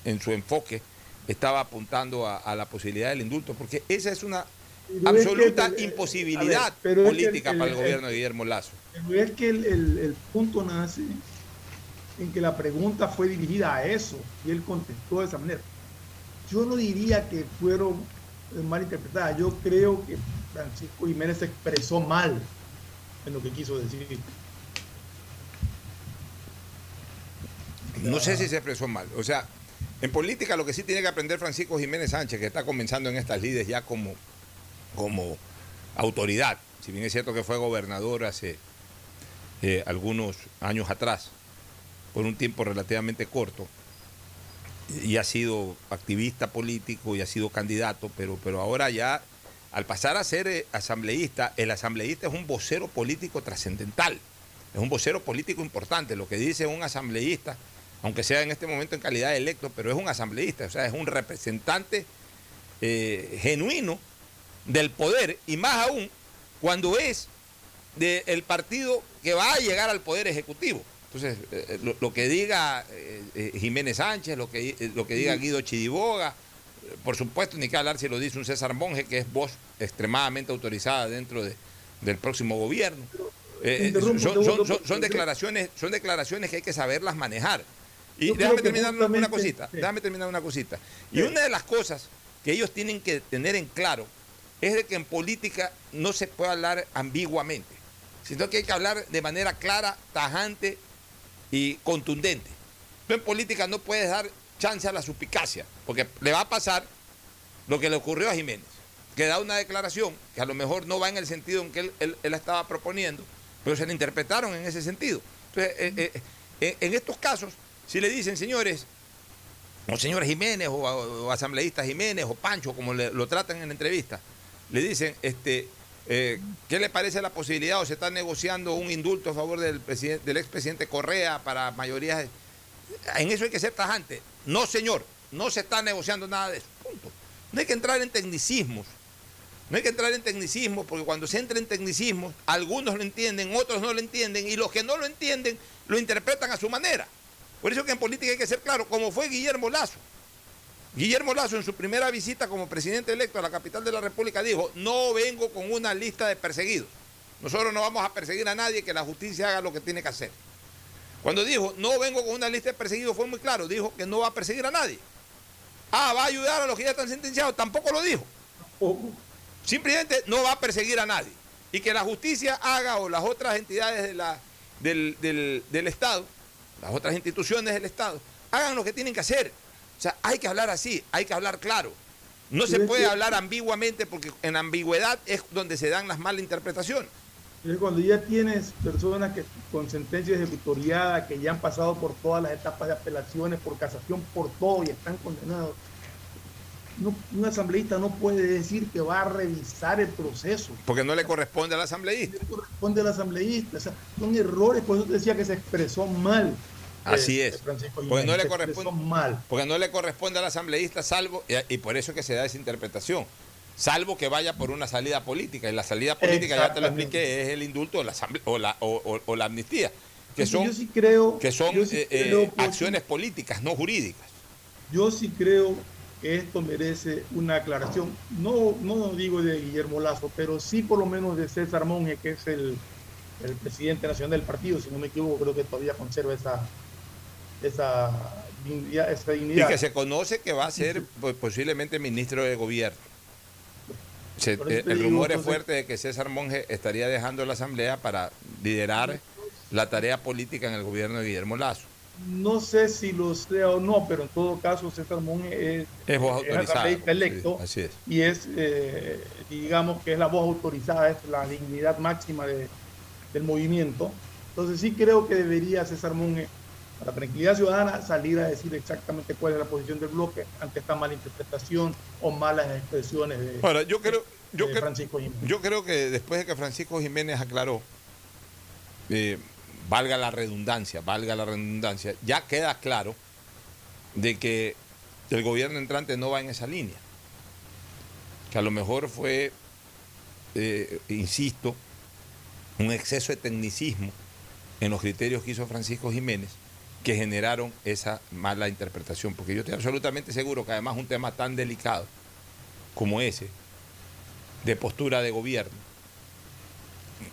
en su enfoque, estaba apuntando a la posibilidad del indulto, porque esa es una Pero es que absoluta imposibilidad ver, política el- para el el- gobierno de Guillermo Lazo. Pero es que el, el- el punto nace en que la pregunta fue dirigida a eso y él contestó de esa manera. Yo no diría que fueron eh, mal interpretadas. Yo creo que Francisco Jiménez se expresó mal en lo que quiso decir. No sé si se expresó mal. O sea, en política lo que sí tiene que aprender Francisco Jiménez Sánchez, que está comenzando en estas lides ya como, como autoridad, si bien es cierto que fue gobernador hace eh, algunos años atrás, por un tiempo relativamente corto, y ha sido activista político y ha sido candidato, pero, pero ahora ya, al pasar a ser eh, asambleísta, el asambleísta es un vocero político trascendental. es un vocero político importante. Lo que dice un asambleísta, aunque sea en este momento en calidad de electo, pero es un asambleísta, o sea, es un representante eh, genuino del poder y más aún cuando es del partido que va a llegar al poder ejecutivo. Entonces, eh, lo, lo, que diga eh, eh, Jiménez Sánchez, lo que, eh, lo que diga Guido Chidiboga, por supuesto, ni que hablar si lo dice un César Monge, que es voz extremadamente autorizada dentro de, del próximo gobierno. Son, son, son, son, declaraciones, son declaraciones que hay que saberlas manejar. Y déjame terminar una cosita, sí. déjame terminar una cosita. Y sí. una de las cosas que ellos tienen que tener en claro es de que en política no se puede hablar ambiguamente, sino que hay que hablar de manera clara, tajante y contundente. Tú en política no puedes dar chance a la suspicacia, porque le va a pasar lo que le ocurrió a Jiménez, que da una declaración que a lo mejor no va en el sentido en que él, él, él estaba proponiendo, pero se le interpretaron en ese sentido. Entonces, eh, eh, en estos casos, si le dicen, señores, o señor Jiménez, o, o, o asambleísta Jiménez, o Pancho, como le, lo tratan en la entrevista, le dicen, este, eh, ¿qué le parece la posibilidad o se está negociando un indulto a favor del, del expresidente Correa para mayorías? En eso hay que ser tajante. No, señor, no se está negociando nada de eso. Punto. No hay que entrar en tecnicismos. No hay que entrar en tecnicismos porque cuando se entra en tecnicismos, algunos lo entienden, otros no lo entienden y los que no lo entienden lo interpretan a su manera. Por eso que en política hay que ser claro, como fue Guillermo Lazo. Guillermo Lazo en su primera visita como presidente electo a la capital de la República dijo, no vengo con una lista de perseguidos. Nosotros no vamos a perseguir a nadie, que la justicia haga lo que tiene que hacer. Cuando dijo, no vengo con una lista de perseguidos, fue muy claro, dijo que no va a perseguir a nadie. Ah, va a ayudar a los que ya están sentenciados, tampoco lo dijo. Simplemente no va a perseguir a nadie. Y que la justicia haga o las otras entidades del Estado, las otras instituciones del Estado, hagan lo que tienen que hacer. O sea, hay que hablar así, hay que hablar claro. No se puede hablar ambiguamente porque en ambigüedad es donde se dan las malas interpretaciones. Cuando ya tienes personas que con sentencia ejecutoriada, que ya han pasado por todas las etapas de apelaciones, por casación, por todo y están condenados, no, un asambleísta no puede decir que va a revisar el proceso. Porque no le corresponde al asambleísta. No le corresponde al asambleísta. O sea, son errores, por eso te decía que se expresó mal. Así es. Porque no, le corresponde, mal. porque no le corresponde al asambleísta, salvo, y, y, por eso que se da esa interpretación, salvo que vaya por una salida política. Y la salida política, ya te lo expliqué, es el indulto o la, o la, o, o la amnistía, que son, yo sí creo, que son yo sí eh, creo eh, acciones políticas, no jurídicas. Yo sí creo que esto merece una aclaración, no, no digo de Guillermo Lazo, pero sí por lo menos de César Monge, que es el, el presidente nacional del partido, si no me equivoco, creo que todavía conserva esa, esa dignidad, esa dignidad. Y que se conoce que va a ser pues, posiblemente ministro de gobierno. Se, eh, el rumor es fuerte de que César Monge estaría dejando la Asamblea para liderar la tarea política en el gobierno de Guillermo Lazo. No sé si lo sea o no, pero en todo caso César Monge es, es voz autorizada. Es electo sí, así es. y es, eh, digamos que es la voz autorizada, es la dignidad máxima de, del movimiento. Entonces sí creo que debería César Monge para tranquilidad ciudadana salir a decir exactamente cuál es la posición del bloque ante esta mala interpretación o malas expresiones de, Ahora, yo creo, yo de creo, Francisco Jiménez. Yo creo que después de que Francisco Jiménez aclaró, eh, valga la redundancia, valga la redundancia, ya queda claro de que el gobierno entrante no va en esa línea. Que a lo mejor fue, eh, insisto, un exceso de tecnicismo en los criterios que hizo Francisco Jiménez que generaron esa mala interpretación. Porque yo estoy absolutamente seguro que además un tema tan delicado como ese, de postura de gobierno,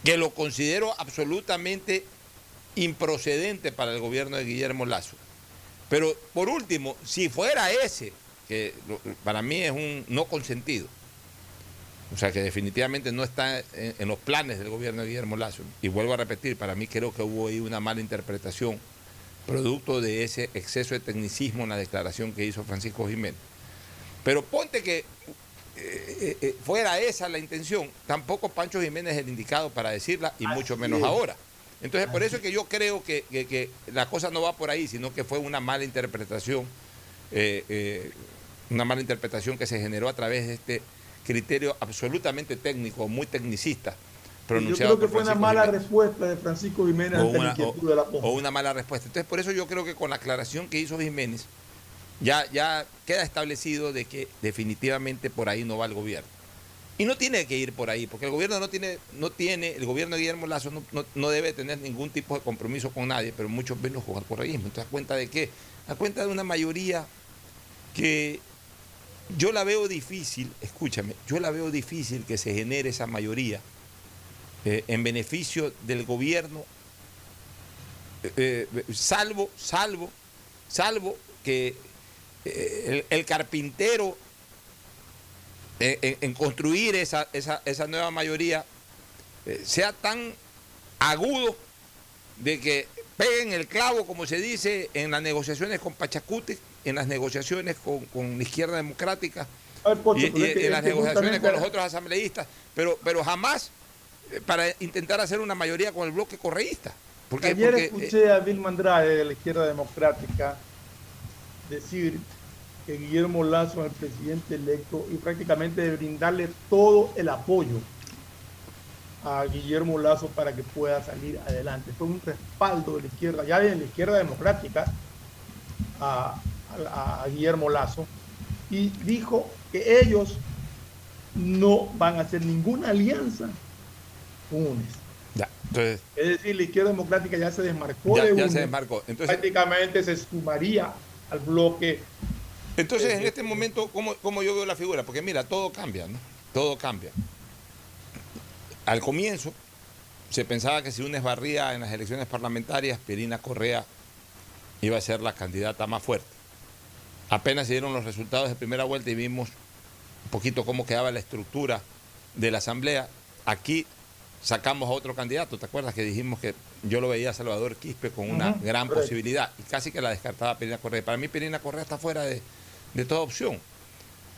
que lo considero absolutamente improcedente para el gobierno de Guillermo Lazo. Pero por último, si fuera ese, que para mí es un no consentido, o sea que definitivamente no está en, los planes del gobierno de Guillermo Lazo, y vuelvo a repetir, para mí creo que hubo ahí una mala interpretación producto de ese exceso de tecnicismo en la declaración que hizo Francisco Jiménez. Pero ponte que eh, eh, fuera esa la intención, tampoco Pancho Jiménez es el indicado para decirla y mucho menos ahora. Entonces, por eso es que yo creo que, que, que, la cosa no va por ahí, sino que fue una mala interpretación, eh, una mala interpretación que se generó a través de este criterio absolutamente técnico, muy tecnicista, pronunciado Yo creo que fue una mala Jiménez. respuesta de Francisco Jiménez o ante la una, o- de la Ponce. o una mala respuesta. Entonces, por eso yo creo que con la aclaración que hizo Jiménez, ya, ya queda establecido de que definitivamente por ahí no va el gobierno. Y no tiene que ir por ahí, porque el gobierno no tiene, no tiene, el gobierno de Guillermo Lazo no, no- no debe tener ningún tipo de compromiso con nadie, pero mucho menos jugar por ahí. Entonces, ¿a cuenta de qué? A cuenta de una mayoría que yo la veo difícil, escúchame, yo la veo difícil que se genere esa mayoría eh, en beneficio del gobierno, eh, eh, salvo, salvo, salvo que el, el carpintero en, en construir esa, esa, esa nueva mayoría sea tan agudo de que peguen el clavo, como se dice, en las negociaciones con Pachacute, en las negociaciones con, con la izquierda democrática A ver, Pocho, y, en las negociaciones justamente- con los otros asambleístas, pero, pero jamás para intentar hacer una mayoría con el bloque correísta. Porque, Ayer porque, eh, escuché a Vilma Andrade de la izquierda democrática decir que Guillermo Lazo es el presidente electo y prácticamente de brindarle todo el apoyo a Guillermo Lazo para que pueda salir adelante. Fue un respaldo de la izquierda, ya de la izquierda democrática, a, a- a Guillermo Lazo y dijo que ellos no van a hacer ninguna alianza con UNES. ya, entonces, Es decir, la izquierda democrática ya se desmarcó Ya- de ya UNES. se desmarcó. Entonces- prácticamente se sumaría al bloque. Entonces, en este momento, ¿cómo, cómo yo veo la figura? Porque mira, todo cambia, ¿no? Todo cambia. Al comienzo, se pensaba que si UNES barría en las elecciones parlamentarias, Pirina Correa iba a ser la candidata más fuerte. Apenas se dieron los resultados de primera vuelta y vimos un poquito cómo quedaba la estructura de la asamblea. Aquí sacamos a otro candidato, ¿te acuerdas que dijimos que yo lo veía a Salvador Quispe con una gran correcto. posibilidad y casi que la descartaba Pirina Correa? Para mí Pirina Correa está fuera de, de toda opción.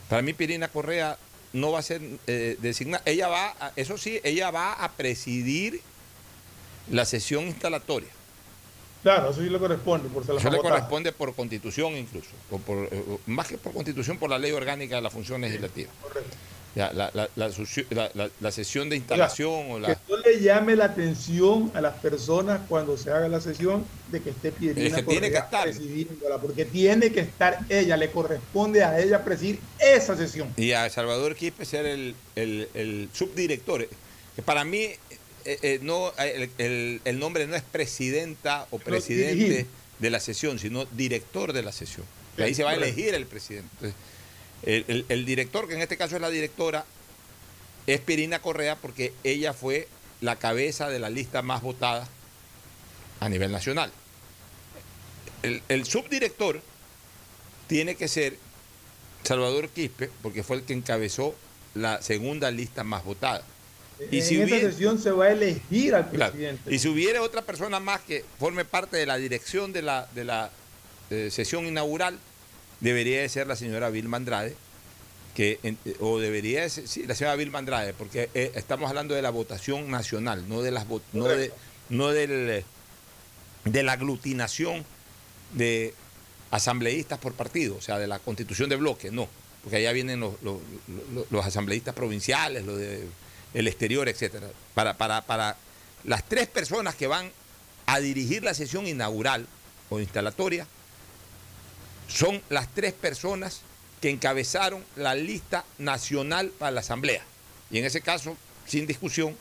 Para mí Pirina Correa no va a ser eh, designada. Ella va, a- eso sí, ella va a presidir la sesión instalatoria. Claro, eso sí le corresponde, por ser la Eso le corresponde por constitución incluso, o por, más que por constitución, por la ley orgánica de la función legislativa. Correcto. La, la- sesión de instalación o Que no le llame la atención a las personas cuando se haga la sesión de que esté Pierina Es que tiene que estar. presidiéndola, porque tiene que estar ella, le corresponde a ella presidir esa sesión. Y a Salvador Quispe ser el, el- el subdirector. Que para mí eh, eh, no, el, el- el nombre no es presidenta o presidente de la sesión, sino director de la sesión. Y Sí, ahí se va a elegir el presidente. Entonces, el, el- el director, que en este caso es la directora, es Pirina Correa porque ella fue la cabeza de la lista más votada a nivel nacional. El, el subdirector tiene que ser Salvador Quispe porque fue el que encabezó la segunda lista más votada. Y en si hubiera- sesión se va a elegir al Claro. presidente. Y si hubiera otra persona más que forme parte de la dirección de la, de la eh, sesión inaugural, debería de ser la señora Vilma Andrade, que, eh, o debería de ser, sí, la señora Vilma Andrade, porque eh, estamos hablando de la votación nacional, no de las no de, no del, eh, de la aglutinación de asambleístas por partido, o sea, de la constitución de bloque, no, porque allá vienen los, los- los- los asambleístas provinciales, los de el exterior, etcétera. Para, para, para las tres personas que van a dirigir la sesión inaugural o instalatoria, son las tres personas que encabezaron la lista nacional para la Asamblea. Y en ese caso, sin discusión,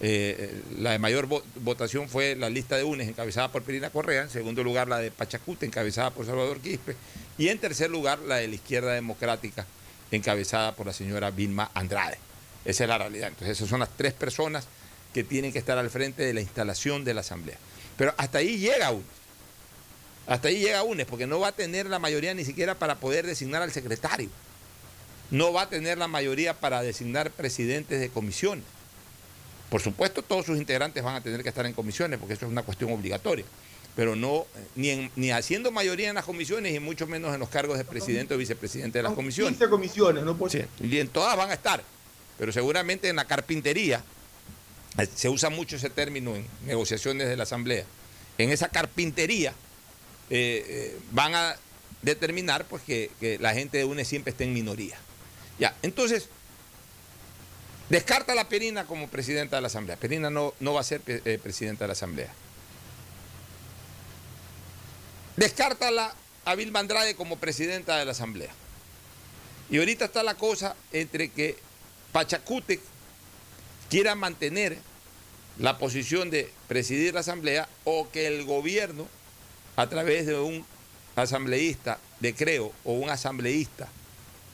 eh, la de mayor vo- votación fue la lista de UNES, encabezada por Pirina Correa. En segundo lugar, la de Pachacute, encabezada por Salvador Quispe. Y en tercer lugar, la de la izquierda democrática, encabezada por la señora Vilma Andrade. Esa es la realidad. Entonces, esas son las tres personas que tienen que estar al frente de la instalación de la Asamblea. Pero hasta ahí llega UNES. Hasta ahí llega UNES, porque no va a tener la mayoría ni siquiera para poder designar al secretario. No va a tener la mayoría para designar presidentes de comisiones. Por supuesto, todos sus integrantes van a tener que estar en comisiones, porque eso es una cuestión obligatoria. Pero no, eh, ni, en- ni haciendo mayoría en las comisiones y mucho menos en los cargos de presidente o vicepresidente de las comisiones. 15 comisiones, ¿no? Sí, y en todas van a estar. Pero seguramente en la carpintería, eh, se usa mucho ese término en negociaciones de la Asamblea, en esa carpintería eh, eh, van a determinar pues, que, la gente de UNE siempre esté en minoría. Ya, entonces, Descarta a la Perina como presidenta de la Asamblea. Perina no, no va a ser eh, presidenta de la Asamblea. Descártala a Vilma Andrade como presidenta de la Asamblea. Y ahorita está la cosa entre que Pachacute quiera mantener la posición de presidir la Asamblea o que el gobierno, a través de un asambleísta de Creo o un asambleísta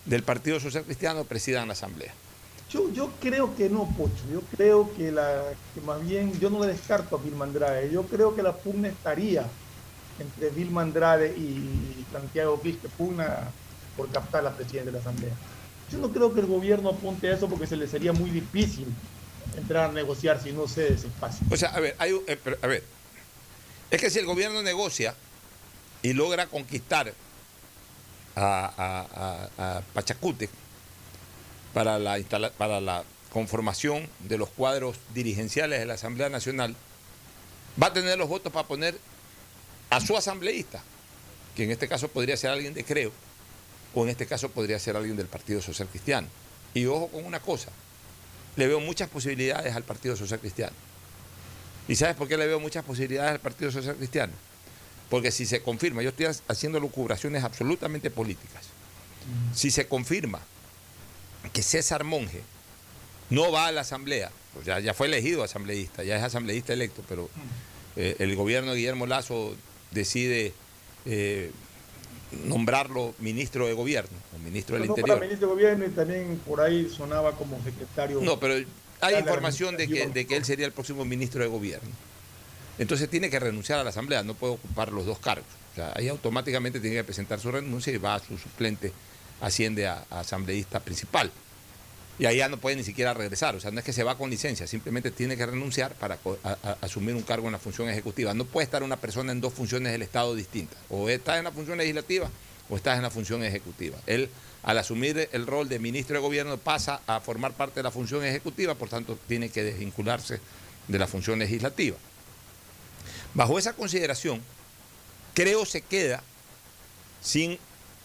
del Partido Social Cristiano, presidan la Asamblea. Yo, yo creo que no, Pocho. Yo creo que, la, que más bien, yo no le descarto a Vilma Andrade. Yo creo que la pugna estaría entre Vilma Andrade y Santiago que pugna por captar la presidencia de la Asamblea. Yo no creo que el gobierno apunte a eso porque se le sería muy difícil entrar a negociar si no cede ese espacio. O sea, a ver, hay, eh, a ver, es que si el gobierno negocia y logra conquistar a, a, Pachacute para la, para la conformación de los cuadros dirigenciales de la Asamblea Nacional, va a tener los votos para poner a su asambleísta, que en este caso podría ser alguien de Creo, o en este caso podría ser alguien del Partido Social Cristiano. Y ojo con una cosa, le veo muchas posibilidades al Partido Social Cristiano. ¿Y sabes por qué le veo muchas posibilidades al Partido Social Cristiano? Porque si se confirma, yo estoy haciendo lucubraciones absolutamente políticas, si se confirma que César Monge no va a la asamblea, pues ya, ya, fue elegido asambleísta, ya es asambleísta electo, pero eh, el gobierno de Guillermo Lazo decide eh, nombrarlo ministro de gobierno o ministro del Interior. Para ministro de gobierno y también por ahí sonaba como secretario. No, pero hay información de que, de que él sería el próximo ministro de gobierno. Entonces tiene que renunciar a la Asamblea, no puede ocupar los dos cargos. O sea, ahí automáticamente tiene que presentar su renuncia y va a su suplente, asciende a, asambleísta principal. Y ahí ya no puede ni siquiera regresar. O sea, no es que se va con licencia, simplemente tiene que renunciar para asumir un cargo en la función ejecutiva. No puede estar una persona en dos funciones del Estado distintas. O está en la función legislativa o estás en la función ejecutiva. Él, al asumir el rol de ministro de gobierno, pasa a formar parte de la función ejecutiva, por tanto, tiene que desvincularse de la función legislativa. Bajo esa consideración, creo se queda sin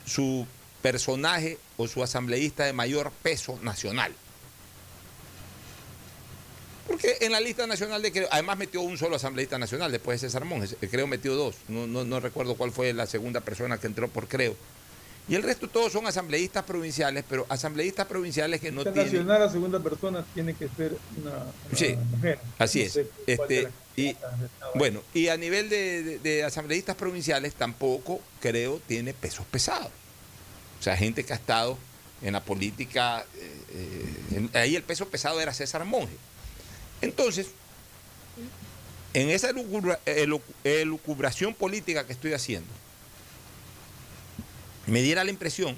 su personaje o su asambleísta de mayor peso nacional. Porque en la lista nacional de Creo, además metió un solo asambleísta nacional después de César Monge, Creo metió dos, no, no, recuerdo cuál fue la segunda persona que entró por Creo. Y el resto todos son asambleístas provinciales, pero asambleístas provinciales que no tienen... nacional, la segunda persona tiene que ser una, sí, Así es. Este, y, bueno, y a nivel de, asambleístas provinciales tampoco creo tiene pesos pesados. O sea, gente que ha estado en la política, eh, eh, ahí el peso pesado era César Monge. Entonces, en esa elucubración política que estoy haciendo, me diera la impresión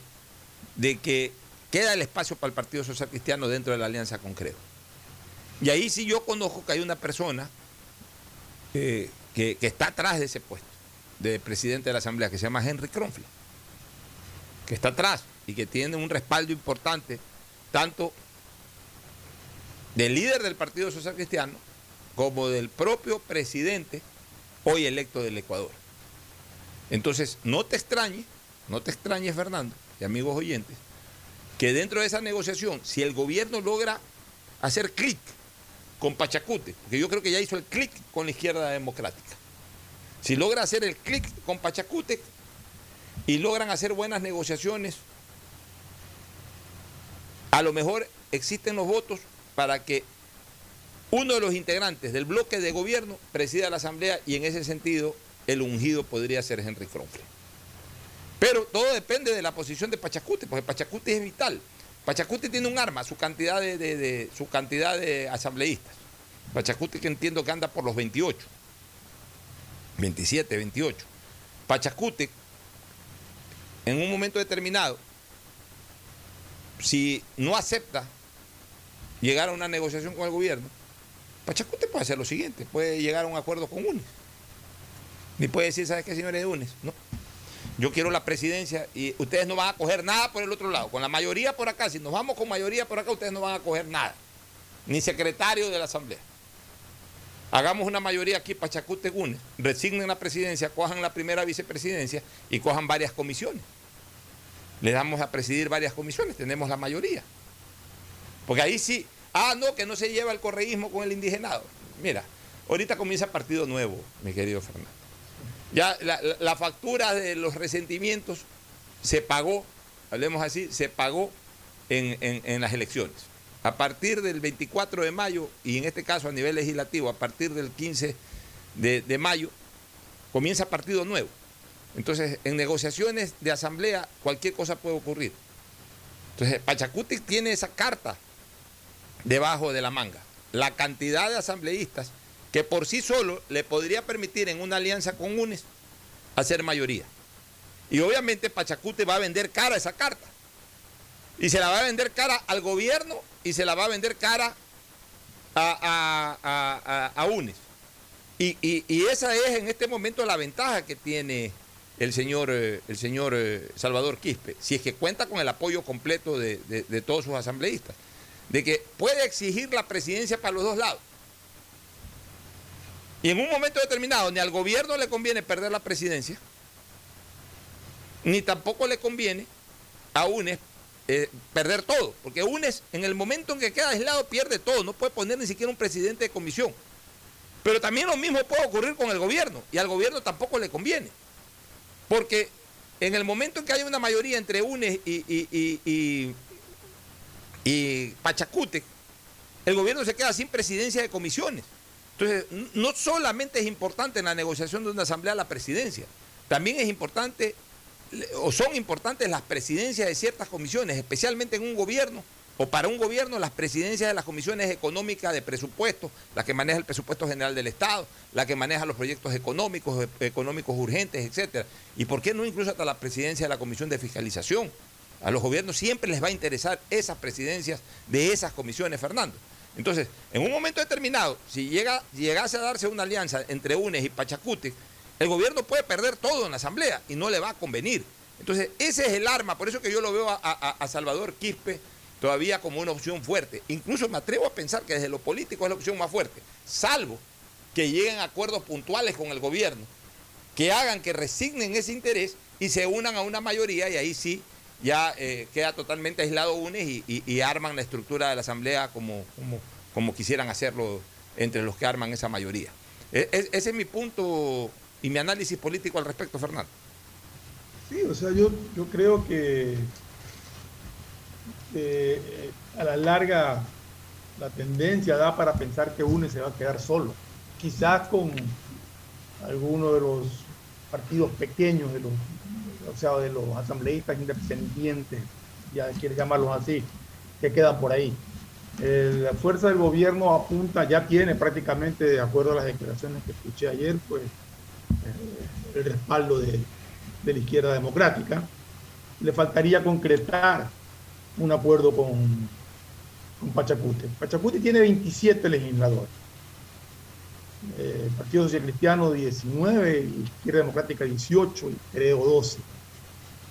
de que queda el espacio para el Partido Social Cristiano dentro de la alianza con Creo. Y ahí sí yo conozco que hay una persona eh, que, está atrás de ese puesto, de presidente de la Asamblea, que se llama Henry Kronfeld, que está atrás y que tiene un respaldo importante, tanto del líder del Partido Social Cristiano como del propio presidente hoy electo del Ecuador. Entonces, no te extrañes no te extrañes, Fernando, y amigos oyentes, que dentro de esa negociación, si el gobierno logra hacer clic con Pachacute, porque yo creo que ya hizo el clic con la izquierda democrática, si logra hacer el clic con Pachacute y logran hacer buenas negociaciones, a lo mejor existen los votos para que uno de los integrantes del bloque de gobierno presida la Asamblea y en ese sentido el ungido podría ser Henry Kronfeld. Pero todo depende de la posición de Pachacute, porque Pachacute es vital. Pachacute tiene un arma, su cantidad de, su cantidad de asambleístas. Pachacute que entiendo que anda por los 28, 27, 28. Pachacute, en un momento determinado, si no acepta llegar a una negociación con el gobierno, Pachacute puede hacer lo siguiente, puede llegar a un acuerdo con UNES. Ni puede decir, ¿sabes qué, señores de UNES? No yo quiero la presidencia y ustedes no van a coger nada por el otro lado. Con la mayoría por acá, si nos vamos con mayoría por acá, ustedes no van a coger nada. Ni secretario de la Asamblea. Hagamos una mayoría aquí, Pachacute Gunes, resignen la presidencia, cojan la primera vicepresidencia y cojan varias comisiones. Le damos a presidir varias comisiones, tenemos la mayoría. Porque ahí sí, Ah, no, que no se lleva el correísmo con el indigenado. Mira, ahorita comienza partido nuevo, mi querido Fernando. Ya la, factura de los resentimientos se pagó, hablemos así, se pagó en, en- en las elecciones. A partir del 24 de mayo, y en este caso a nivel legislativo, a partir del 15 de, de mayo, comienza partido nuevo. Entonces, en negociaciones de asamblea, cualquier cosa puede ocurrir. Entonces, Pachacuti tiene esa carta debajo de la manga. La cantidad de asambleístas que por sí solo le podría permitir en una alianza con UNES hacer mayoría. Y obviamente Pachacuti va a vender cara esa carta. Y se la va a vender cara al gobierno y se la va a vender cara a- a- a UNES. Y, y- y esa es en este momento la ventaja que tiene el señor, eh, el señor eh, Salvador Quispe, si es que cuenta con el apoyo completo de, de- de todos sus asambleístas, de que puede exigir la presidencia para los dos lados. Y en un momento determinado ni al gobierno le conviene perder la presidencia, ni tampoco le conviene a UNES eh, perder todo, porque UNES en el momento en que queda aislado pierde todo, no puede poner ni siquiera un presidente de comisión. Pero también lo mismo puede ocurrir con el gobierno, y al gobierno tampoco le conviene. Porque en el momento en que hay una mayoría entre UNES y, y Pachacute, el gobierno se queda sin presidencia de comisiones. Entonces, no solamente es importante en la negociación de una asamblea la presidencia, también es importante, o son importantes las presidencias de ciertas comisiones, especialmente en un gobierno, o para un gobierno las presidencias de las comisiones económicas de presupuesto, la que maneja el presupuesto general del Estado, la que maneja los proyectos económicos, económicos urgentes, etcétera. Y por qué no incluso hasta la presidencia de la Comisión de Fiscalización. A los gobiernos siempre les va a interesar esas presidencias de esas comisiones, Fernando. Entonces, en un momento determinado, si llega, llegase a darse una alianza entre UNES y Pachacute, el gobierno puede perder todo en la asamblea y no le va a convenir. Entonces, ese es el arma, por eso que yo lo veo a, a- a Salvador Quispe todavía como una opción fuerte. Incluso me atrevo a pensar que desde lo político es la opción más fuerte, salvo que lleguen a acuerdos puntuales con el gobierno, que hagan que resignen ese interés y se unan a una mayoría y ahí sí ya eh, queda totalmente aislado UNES y, arman la estructura de la Asamblea como, como, como quisieran hacerlo entre los que arman esa mayoría. E- e- ese es mi punto y mi análisis político al respecto, Fernando. Sí, o sea, yo, yo creo que eh, a la larga la tendencia da para pensar que UNE se va a quedar solo. Quizás con alguno de los partidos pequeños, de los, o sea, de los asambleístas independientes, ya quieres llamarlos así, que quedan por ahí. La fuerza del gobierno apunta, ya tiene prácticamente, de acuerdo a las declaraciones que escuché ayer, pues eh, el respaldo de, la izquierda democrática. Le faltaría concretar un acuerdo con, con Pachacute. Pachacute tiene 27 legisladores. Eh, Partido Social Cristiano 19, y Izquierda Democrática 18 y creo 12.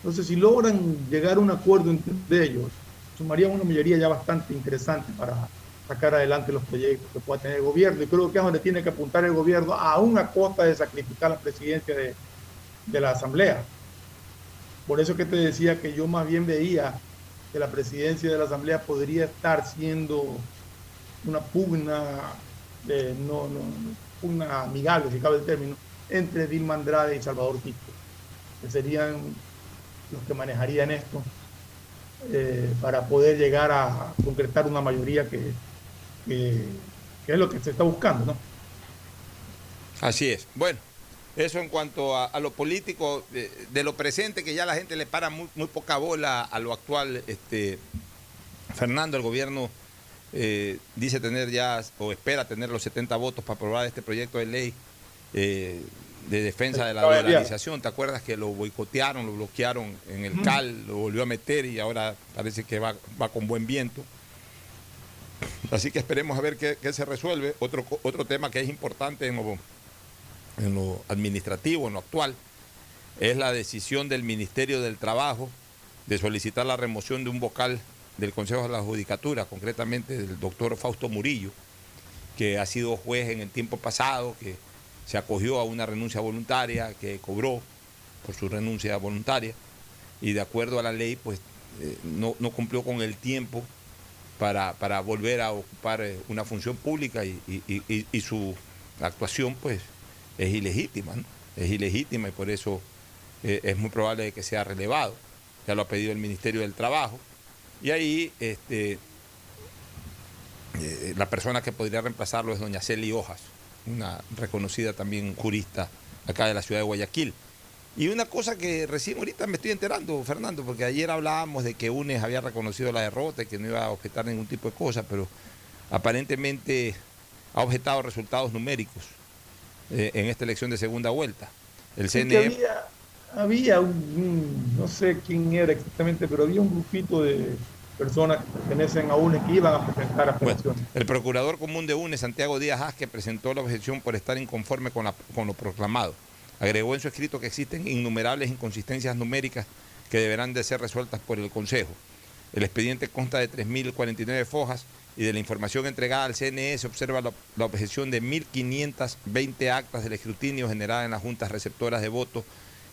Entonces, si logran llegar a un acuerdo entre ellos, sumarían una mayoría ya bastante interesante para sacar adelante los proyectos que pueda tener el gobierno. Y creo que es donde tiene que apuntar el gobierno, aún a costa de sacrificar la presidencia de, de la Asamblea. Por eso que te decía que yo más bien veía que la presidencia de la Asamblea podría estar siendo una pugna, eh, no, no, pugna amigable, si cabe el término, entre Dilma Andrade y Salvador Quispe, que serían los que manejarían esto eh, para poder llegar a concretar una mayoría que, es lo que se está buscando, ¿no? Así es. Bueno, eso en cuanto a, lo político, de, lo presente, que ya la gente le para muy, muy poca bola a lo actual. Este, Fernando, el gobierno eh, dice tener ya, o espera tener los 70 votos para aprobar este proyecto de ley eh, de defensa de la dolarización. ¿Te acuerdas que lo boicotearon, lo bloquearon en el. CAL, lo volvió a meter y ahora parece que va, va con buen viento? Así que esperemos a ver qué, qué se resuelve. Otro, otro tema que es importante en lo, en lo administrativo, en lo actual, es la decisión del Ministerio del Trabajo de solicitar la remoción de un vocal del Consejo de la Judicatura, concretamente del doctor Fausto Murillo, que ha sido juez en el tiempo pasado, que se acogió a una renuncia voluntaria, que cobró por su renuncia voluntaria, y de acuerdo a la ley, pues eh, no, no cumplió con el tiempo para, para volver a ocupar eh, una función pública y, y- su actuación pues es ilegítima, ¿no? es ilegítima y por eso eh, es muy probable que sea relevado. Ya lo ha pedido el Ministerio del Trabajo. Y ahí este, la persona que podría reemplazarlo es doña Celi Hojas, una reconocida también jurista acá de la ciudad de Guayaquil. Y una cosa que recién ahorita me estoy enterando, Fernando, porque ayer hablábamos de que UNES había reconocido la derrota y que no iba a objetar ningún tipo de cosa, pero aparentemente ha objetado resultados numéricos eh, en esta elección de segunda vuelta. El CNE... había, había un, un- no sé quién era exactamente, pero había un grupito de personas que pertenecen a UNE que iban a presentar apelaciones. El procurador común de UNE, Santiago Díaz Asque, presentó la objeción por estar inconforme con, la- con lo proclamado. Agregó en su escrito que existen innumerables inconsistencias numéricas que deberán de ser resueltas por el Consejo. El expediente consta de 3.049 fojas y de la información entregada al CNE se observa la, la objeción de 1.520 actas del escrutinio generada en las juntas receptoras de votos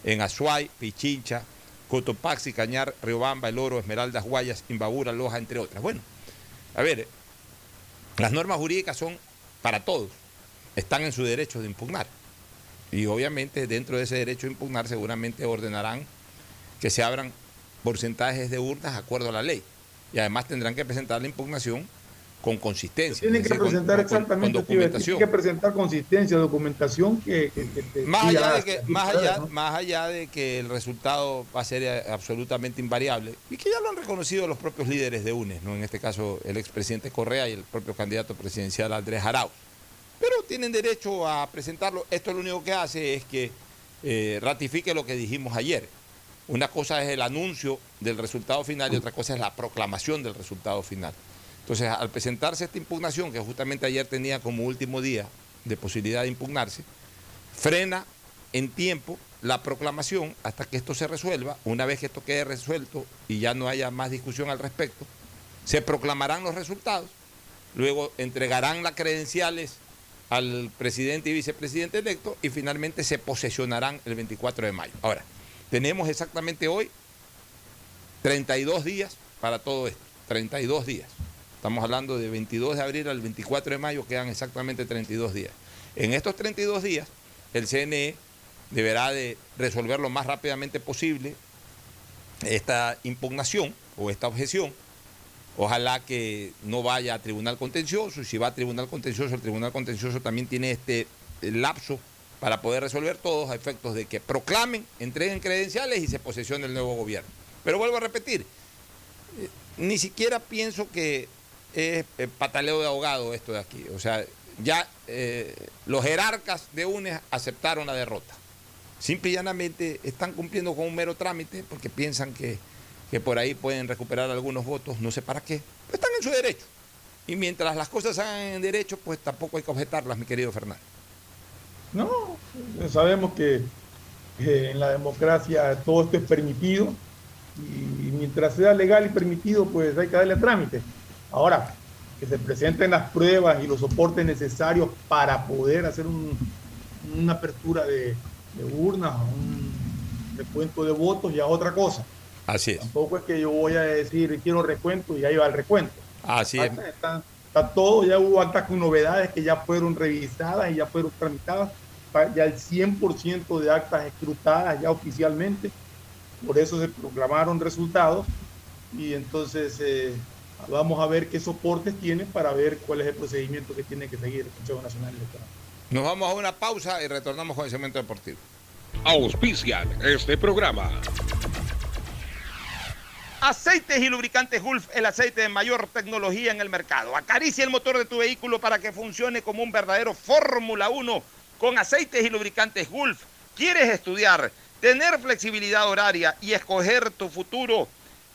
en Azuay, Pichincha, Cotopaxi, Cañar, Riobamba, El Oro, Esmeraldas, Guayas, Imbabura, Loja, entre otras. Bueno, a ver, las normas jurídicas son para todos, están en su derecho de impugnar. Y obviamente dentro de ese derecho de impugnar seguramente ordenarán que se abran porcentajes de urnas de acuerdo a la ley. Y además tendrán que presentar la impugnación con consistencia. Tienen que decir, presentar con- exactamente, documentación. tienen que presentar consistencia, documentación que, que- que te Más allá, de que, más, allá, ¿no? más allá de que el resultado va a ser eh, absolutamente invariable y que ya lo han reconocido los propios líderes de UNES, ¿no? en este caso el expresidente Correa y el propio candidato presidencial Andrés Arauz. Pero tienen derecho a presentarlo. Esto lo único que hace es que eh, ratifique lo que dijimos ayer. Una cosa es el anuncio del resultado final y otra cosa es la proclamación del resultado final. Entonces, al presentarse esta impugnación, que justamente ayer tenía como último día de posibilidad de impugnarse, frena en tiempo la proclamación hasta que esto se resuelva. Una vez que esto quede resuelto y ya no haya más discusión al respecto, se proclamarán los resultados, luego entregarán las credenciales al presidente y vicepresidente electo y finalmente se posesionarán el 24 de mayo. Ahora, tenemos exactamente hoy 32 días para todo esto, 32 días. Estamos hablando de 22 de abril al 24 de mayo, quedan exactamente 32 días. En estos 32 días, el CNE deberá de resolver lo más rápidamente posible esta impugnación o esta objeción. Ojalá que no vaya a tribunal contencioso y si va a tribunal contencioso, el tribunal contencioso también tiene este lapso para poder resolver todos a efectos de que proclamen, entreguen credenciales y se posesione el nuevo gobierno. Pero vuelvo a repetir, eh, ni siquiera pienso que es eh, pataleo de ahogado esto de aquí. O sea, ya eh, los jerarcas de UNES aceptaron la derrota. Simple y llanamente están cumpliendo con un mero trámite porque piensan que, que por ahí pueden recuperar algunos votos, no sé para qué. Pero están en su derecho. Y mientras las cosas se hagan en derecho, pues tampoco hay que objetarlas, mi querido Fernando. No, sabemos que en la democracia todo esto es permitido y mientras sea legal y permitido, pues hay que darle trámite. Ahora, que se presenten las pruebas y los soportes necesarios para poder hacer un- una apertura de, de urnas, un recuento de votos, ya otra cosa. Así es. Tampoco es que yo voy a decir quiero recuento y ahí va el recuento. Así es. Está, está todo, ya hubo actas con novedades que ya fueron revisadas y ya fueron tramitadas, ya el 100% de actas escrutadas ya oficialmente, por eso se proclamaron resultados y entonces eh, vamos a ver qué soportes tiene para ver cuál es el procedimiento que tiene que seguir el Consejo Nacional Electoral. Nos vamos a una pausa y retornamos con el segmento deportivo. Auspician este programa. Aceites y lubricantes Gulf, el aceite de mayor tecnología en el mercado. Acaricia el motor de tu vehículo para que funcione como un verdadero Fórmula 1 con aceites y lubricantes Gulf. ¿Quieres estudiar, tener flexibilidad horaria y escoger tu futuro?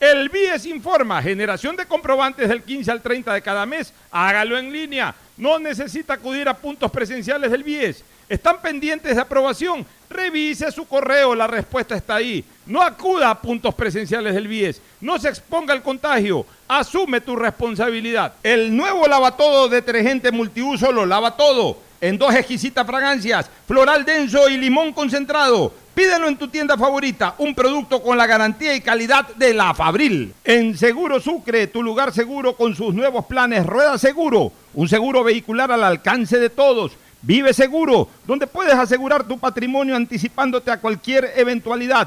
El BIES informa, generación de comprobantes del 15 al 30 de cada mes, hágalo en línea. No necesita acudir a puntos presenciales del BIES. ¿Están pendientes de aprobación? Revise su correo, la respuesta está ahí. No acuda a puntos presenciales del BIES. No se exponga al contagio. Asume tu responsabilidad. El nuevo lavatodo detergente multiuso lo lava todo. En dos exquisitas fragancias, floral denso y limón concentrado. Pídelo en tu tienda favorita, un producto con la garantía y calidad de la Fabril. En Seguro Sucre, tu lugar seguro con sus nuevos planes Rueda Seguro, un seguro vehicular al alcance de todos Vive Seguro, donde puedes asegurar tu patrimonio anticipándote a cualquier eventualidad.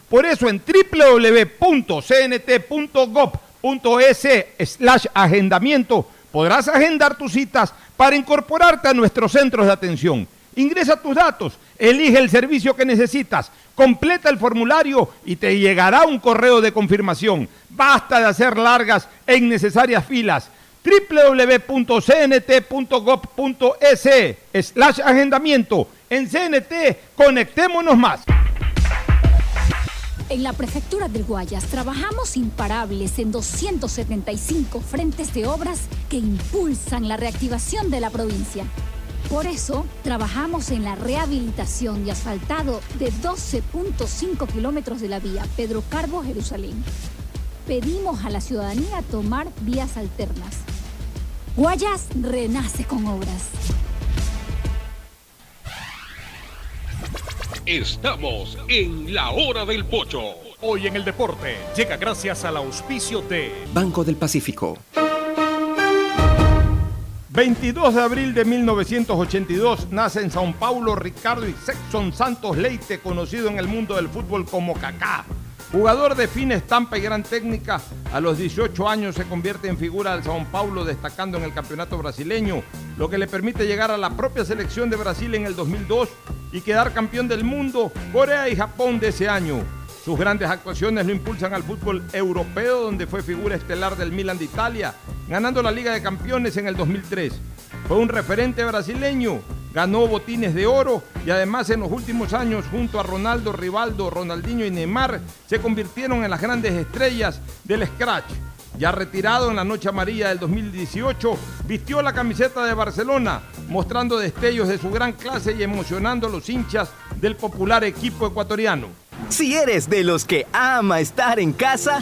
Por eso en www.cnt.gov.es slash agendamiento podrás agendar tus citas para incorporarte a nuestros centros de atención. Ingresa tus datos, elige el servicio que necesitas, completa el formulario y te llegará un correo de confirmación. Basta de hacer largas e innecesarias filas www.cnt.gov.es slash agendamiento. En CNT, conectémonos más. En la Prefectura del Guayas trabajamos imparables en 275 frentes de obras que impulsan la reactivación de la provincia. Por eso, trabajamos en la rehabilitación y asfaltado de 12.5 kilómetros de la vía Pedro Carbo Jerusalén. Pedimos a la ciudadanía tomar vías alternas. Guayas renace con obras. Estamos en la hora del pocho. Hoy en el deporte llega gracias al auspicio de Banco del Pacífico. 22 de abril de 1982 nace en Sao Paulo Ricardo Sexton Santos Leite, conocido en el mundo del fútbol como Kaká. Jugador de fina estampa y gran técnica, a los 18 años se convierte en figura del Sao Paulo destacando en el campeonato brasileño, lo que le permite llegar a la propia selección de Brasil en el 2002 y quedar campeón del mundo, Corea y Japón de ese año. Sus grandes actuaciones lo impulsan al fútbol europeo, donde fue figura estelar del Milan de Italia, ganando la Liga de Campeones en el 2003. Fue un referente brasileño, ganó botines de oro y además en los últimos años junto a Ronaldo, Rivaldo, Ronaldinho y Neymar se convirtieron en las grandes estrellas del Scratch. Ya retirado en la noche amarilla del 2018, vistió la camiseta de Barcelona, mostrando destellos de su gran clase y emocionando a los hinchas del popular equipo ecuatoriano. Si eres de los que ama estar en casa,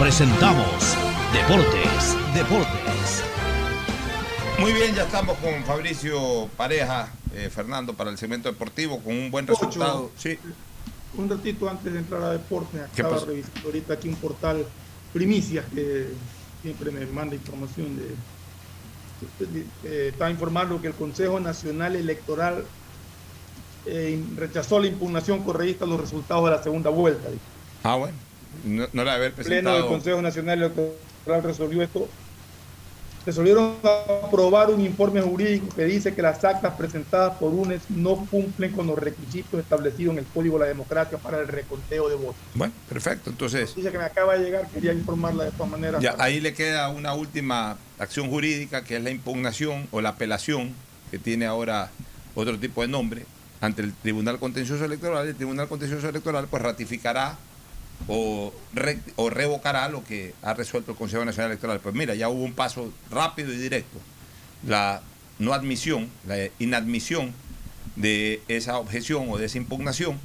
presentamos Deportes, Deportes. Muy bien, ya estamos con Fabricio Pareja, eh, Fernando, para el segmento deportivo, con un buen resultado. Sí. Un ratito antes de entrar a deporte, ¿Qué acaba pasó? revisando ahorita aquí un portal Primicias que siempre me manda información de, eh, estaba informando que el Consejo Nacional Electoral eh, rechazó la impugnación correísta de los resultados de la segunda vuelta. Ah, bueno. No, no la haber El Pleno presentado. del Consejo Nacional Electoral resolvió esto. Resolvieron aprobar un informe jurídico que dice que las actas presentadas por UNES no cumplen con los requisitos establecidos en el Código de la Democracia para el reconteo de votos. Bueno, perfecto. Entonces, Noticia que me acaba de llegar, quería informarla de todas maneras. ya, ahí le queda una última acción jurídica que es la impugnación o la apelación, que tiene ahora otro tipo de nombre, ante el Tribunal Contencioso Electoral. El Tribunal Contencioso Electoral pues ratificará o, re- o revocará lo que ha resuelto el Consejo Nacional Electoral. Pues mira, ya hubo un paso rápido y directo. La no admisión, la inadmisión de esa objeción o de esa impugnación.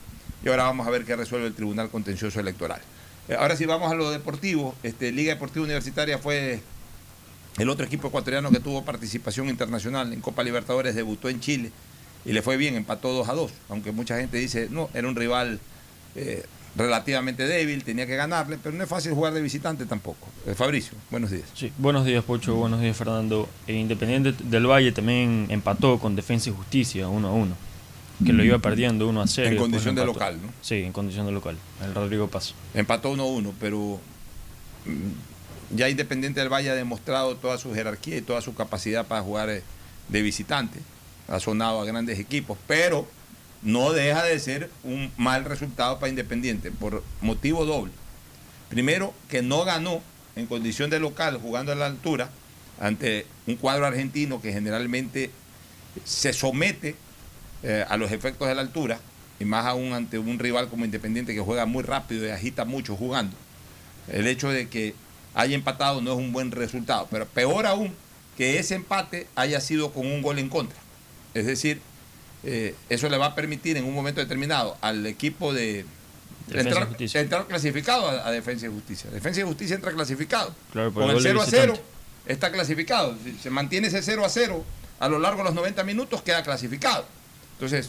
Y ahora vamos a ver qué resuelve el Tribunal Contencioso Electoral. Eh, Ahora sí vamos a lo deportivo. Este, Liga Deportiva Universitaria fue el otro equipo ecuatoriano que tuvo participación internacional en Copa Libertadores, debutó en Chile y le fue bien, empató 2 a 2, aunque mucha gente dice, no, era un rival eh, relativamente débil, tenía que ganarle, pero no es fácil jugar de visitante tampoco. Eh, Fabricio, buenos días. Sí, buenos días Pocho, buenos días Fernando. E Independiente del Valle también empató con Defensa y Justicia 1 a 1, que lo iba perdiendo 1 a 0. En condición de local, ¿no? Sí, en condición de local, el Rodrigo Paso. Empató 1-1, pero mm, ya Independiente del Valle ha demostrado toda su jerarquía y toda su capacidad para jugar eh, de visitante. Ha sonado a grandes equipos, pero no deja de ser un mal resultado para Independiente por motivo doble. Primero, que no ganó en condición de local jugando a la altura ante un cuadro argentino que generalmente se somete eh, a los efectos de la altura y más aún ante un rival como Independiente que juega muy rápido y agita mucho jugando. El hecho de que haya empatado no es un buen resultado, pero peor aún que ese empate haya sido con un gol en contra. Es decir, eh, eso le va a permitir en un momento determinado al equipo de entrar, clasificado a, a Defensa y Justicia. Defensa y Justicia entra clasificado. Claro, con el el gol de 0 a 0 visitante. está clasificado. Si se mantiene ese 0 a 0 a lo largo de los 90 minutos, queda clasificado. Entonces,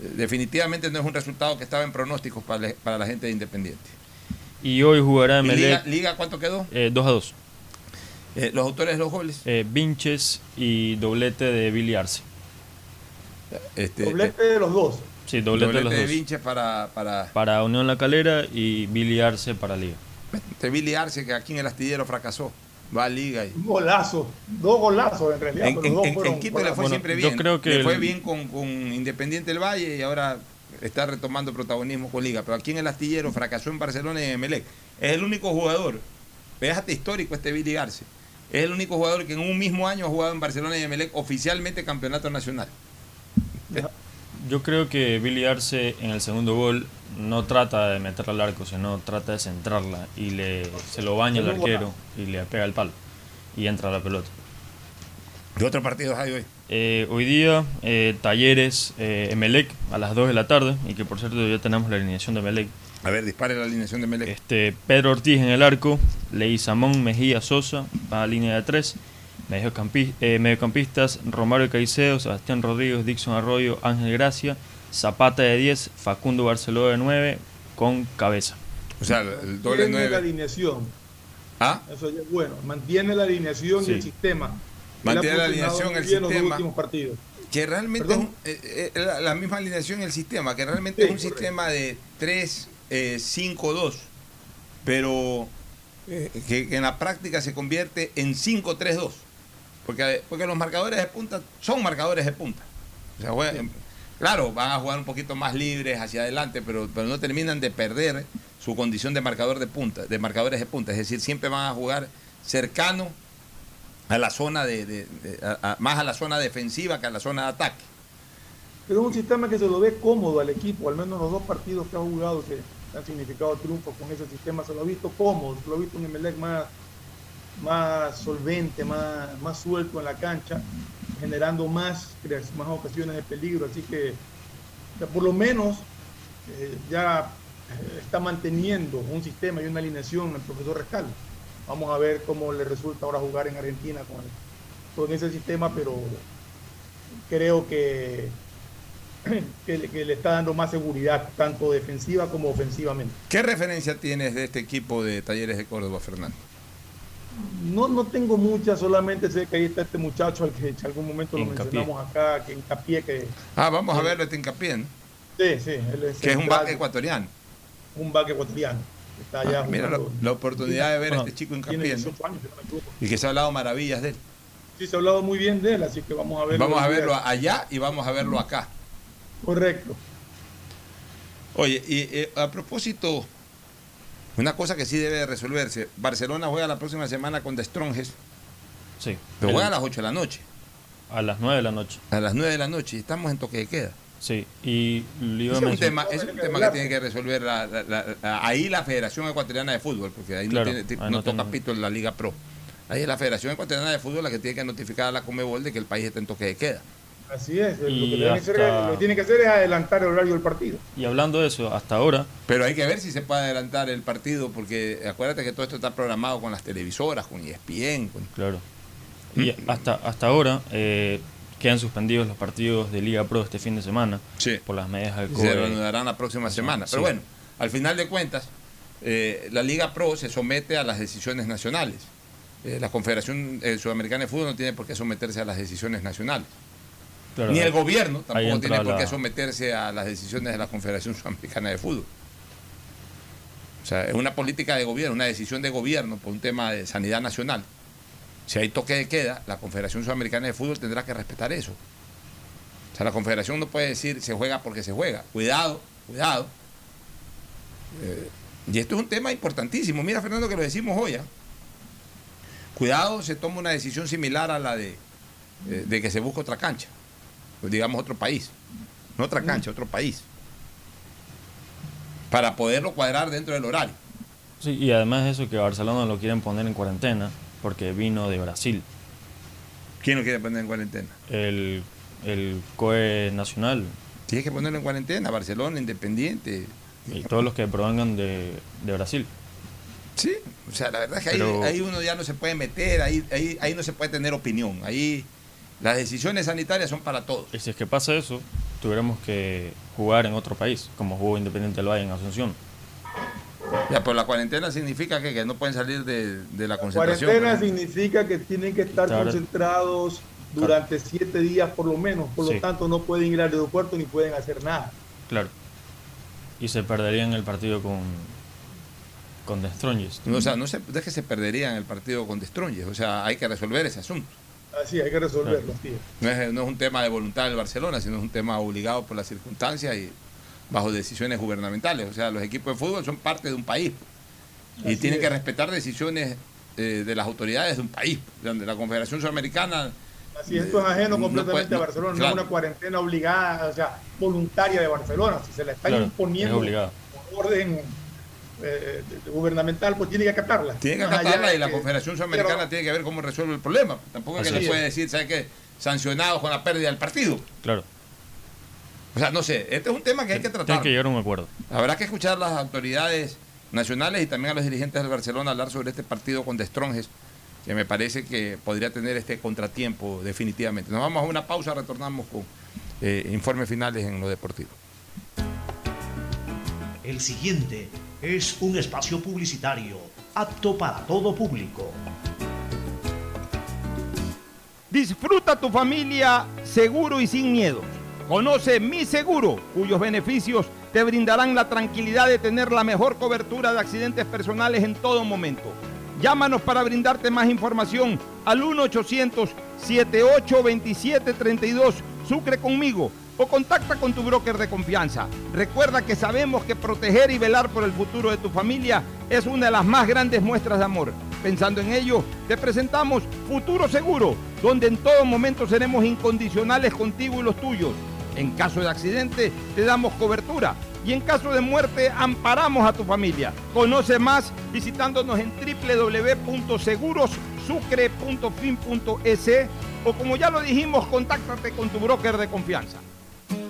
eh, definitivamente no es un resultado que estaba en pronósticos para, la- para la gente de Independiente. Y hoy jugará ¿Y Melec Liga, Liga cuánto quedó? eh, 2 a 2. Eh, los autores de los goles. Eh, Vinches y doblete de Billy Arce. Este, Doblete de los dos. Sí, doblete, doblete de los de dos. Vinches para, para Para Unión La Calera y Billy Arce para Liga. este Billy Arce, que aquí en el astillero fracasó. Va a Liga y. Un golazo, dos golazos en realidad. En, pero en- dos en- fueron en Quito le fue siempre yo bien. creo que le fue el- bien con, con Independiente del Valle y ahora está retomando protagonismo con Liga. Pero aquí en el astillero fracasó en Barcelona y en Emelec. Es el único jugador, fíjate histórico este Billy Arce. Es el único jugador que en un mismo año ha jugado en Barcelona y Emelec oficialmente campeonato nacional. Yo creo que Billy Arce en el segundo gol no trata de meterla al arco, sino trata de centrarla y le, se lo baña el arquero y le pega el palo y entra la pelota. ¿Qué otros partidos hay hoy? Eh, hoy día, eh, Talleres eh, Emelec a las 2 de la tarde y que por cierto ya tenemos la alineación de Emelec. A ver, dispare la alineación de Emelec. Este, Pedro Ortiz en el arco, Leizamón Mejía Sosa a la línea de 3. Mediocampi- eh, mediocampistas Romario Caicedo, Sebastián Rodríguez, Dixon Arroyo, Ángel Gracia, Zapata de 10, Facundo Barceló de 9 con cabeza. O sea, el doble Mantiene la 9. alineación. ¿Ah? Eso ya es bueno. Mantiene la alineación Sí. y el sistema. Mantiene la alineación, el bien los sistema. últimos partidos. Que realmente es un- eh, eh, la, la misma alineación y el sistema, que realmente Sí, es un correcto. sistema de 3, 5, 2, pero eh, que, que en la práctica se convierte en 5, 3, 2. Porque, porque los marcadores de punta son marcadores de punta. O sea, juegan- claro, van a jugar un poquito más libres hacia adelante, pero, pero no terminan de perder su condición de marcador de punta, de marcadores de punta. Es decir, siempre van a jugar cercano a la zona de, de- de- a- a- más a la zona defensiva que a la zona de ataque. Pero es un sistema que se lo ve cómodo al equipo, al menos los dos partidos que ha jugado que han significado triunfos con ese sistema, se lo ha visto cómodo, se lo ha visto un Emelec más, más solvente, más, más suelto en la cancha, generando más, más ocasiones de peligro, así que por lo menos eh, ya eh, está manteniendo un sistema y una alineación el profesor Rescal. Vamos a ver cómo le resulta ahora jugar en Argentina con, con ese sistema, pero creo que, que le está dando más seguridad, tanto defensiva como ofensivamente. ¿Qué referencia tienes de este equipo de Talleres de Córdoba, Fernando? No, no tengo muchas, solamente sé que ahí está este muchacho al que en algún momento lo Hincapié. mencionamos acá, que hincapié que... Ah, vamos a verlo este hincapié, ¿no? Sí, sí, él es Que es un back ecuatoriano. un back ecuatoriano. Está allá Ah, mira la, oportunidad de ver a este chico hincapié, ¿no? 18 años, si no me equivoco. Y que se ha hablado maravillas de él. Sí, se ha hablado muy bien de él, así que vamos a verlo. Vamos a verlo allá y vamos a verlo acá. Correcto. Oye, y eh, a propósito, una cosa que sí debe de resolverse. Barcelona juega la próxima semana con The Strongest, Sí. pero juega a las 8 de la noche. a las 9 de la noche. A las 9 de la noche estamos en toque de queda. Sí, y es un tema, es un tema que tiene que resolver la- la- la- la- ahí la Federación Ecuatoriana de Fútbol, porque ahí Claro, no, tiene, ahí no no toca pito en la Liga Pro. Ahí es la Federación Ecuatoriana de Fútbol la que tiene que notificar a la Comebol de que el país está en toque de queda. Así es. Lo que, tiene que hacer, hasta- es- lo que tiene que hacer es adelantar el horario del partido. Y hablando de eso, hasta ahora, Pero hay que ver si se puede adelantar el partido, porque acuérdate que todo esto está programado con las televisoras, con ESPN. Con... claro, y hasta, hasta ahora eh, quedan suspendidos los partidos de Liga Pro este fin de semana por las medidas del y se COVID. reanudarán la próxima semana. Pero Sí. bueno, al final de cuentas, eh, la Liga Pro se somete a las decisiones nacionales. Eh, la Confederación eh, Sudamericana de Fútbol no tiene por qué someterse a las decisiones nacionales. Claro, Ni el gobierno tampoco tiene por qué la- someterse a las decisiones de la Confederación Sudamericana de Fútbol. O sea, es una política de gobierno, una decisión de gobierno por un tema de sanidad nacional. Si hay toque de queda, la Confederación Sudamericana de Fútbol tendrá que respetar eso. O sea, la Confederación no puede decir se juega porque se juega. Cuidado, cuidado. Eh, y esto es un tema importantísimo. Mira, Fernando, que lo decimos hoy. ¿ah? Cuidado, se toma una decisión similar a la de, eh, de que se busque otra cancha. Digamos otro país. No otra cancha, otro país. Para poderlo cuadrar dentro del horario. Sí, y además eso que Barcelona lo quieren poner en cuarentena porque vino de Brasil. ¿Quién lo quiere poner en cuarentena? El, el COE nacional. Tienes que ponerlo en cuarentena, Barcelona, Independiente. Y todos los que provengan de, de Brasil. Sí, o sea, la verdad es que ahí, Pero- ahí uno ya no se puede meter, ahí, ahí, ahí no se puede tener opinión. Ahí las decisiones sanitarias son para todos. Y si es que pasa eso, tuviéramos que jugar en otro país, como jugó Independiente del Valle en Asunción. Ya, pero la cuarentena significa que, que no pueden salir de, de la concentración. Cuarentena ¿no? significa que tienen que estar Estar- concentrados durante siete días por lo menos. Por Sí. lo tanto, no pueden ir al aeropuerto ni pueden hacer nada. Claro. Y se perderían el partido con, con The Strongest. No, o sea, no se, es que se perderían el partido con Destroyes. O sea, hay que resolver ese asunto. Así hay que resolverlo. No es, no es un tema de voluntad del Barcelona, sino es un tema obligado por las circunstancias y bajo decisiones gubernamentales. O sea, los equipos de fútbol son parte de un país y Así tienen es. que respetar decisiones eh, de las autoridades de un país. Donde la Confederación Sudamericana Así es, esto es ajeno No completamente puede- a Barcelona, claro. no es una cuarentena obligada, o sea, voluntaria de Barcelona. Si se la están Claro, imponiendo es por orden eh, gubernamental, pues tiene que acatarla. tiene que acatarla y la que- Confederación Sudamericana tiene que ver cómo resuelve el problema. Tampoco es que le puede decir, ¿sabes qué? Sancionados con la pérdida del partido. Claro. O sea, no sé, este es un tema que hay que tratar. Tienen que llegar a un acuerdo. Habrá que escuchar a las autoridades nacionales y también a los dirigentes del Barcelona hablar sobre este partido con The Strongest, que me parece que podría tener este contratiempo definitivamente. Nos vamos a una pausa, retornamos con eh, informes finales en lo deportivo. El siguiente es un espacio publicitario apto para todo público. Disfruta tu familia seguro y sin miedo. Conoce Mi Seguro, cuyos beneficios te brindarán la tranquilidad de tener la mejor cobertura de accidentes personales en todo momento. Llámanos para brindarte más información al 1-800-7827-32 Sucre conmigo o contacta con tu broker de confianza. Recuerda que sabemos que proteger y velar por el futuro de tu familia es una de las más grandes muestras de amor. Pensando en ello, te presentamos Futuro Seguro, donde en todo momento seremos incondicionales contigo y los tuyos. En caso de accidente, te damos cobertura y en caso de muerte, amparamos a tu familia. Conoce más visitándonos en www.segurosucre.fin.es o como ya lo dijimos, contáctate con tu broker de confianza.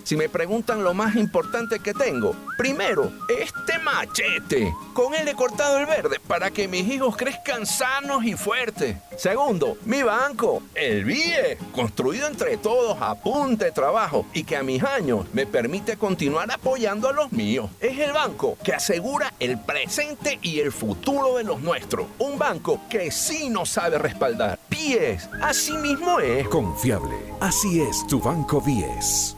Si me preguntan lo más importante que tengo, primero, este machete. Con él he cortado el verde para que mis hijos crezcan sanos y fuertes. Segundo, mi banco, el BIE, construido entre todos a punta de trabajo y que a mis años me permite continuar apoyando a los míos. Es el banco que asegura el presente y el futuro de los nuestros. Un banco que sí nos sabe respaldar. BIES, así mismo es. Confiable. Así es tu Banco 10.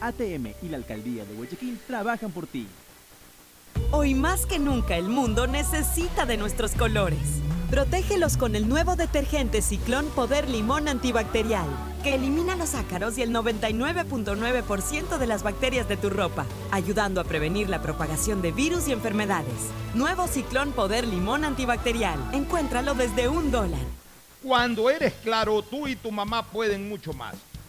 ATM y la Alcaldía de Guayaquil trabajan por ti. Hoy más que nunca el mundo necesita de nuestros colores. Protégelos con el nuevo detergente Ciclón Poder Limón Antibacterial, que elimina los ácaros y el 99.9% de las bacterias de tu ropa, ayudando a prevenir la propagación de virus y enfermedades. Nuevo Ciclón Poder Limón Antibacterial. Encuéntralo desde un dólar. Cuando eres claro, tú y tu mamá pueden mucho más.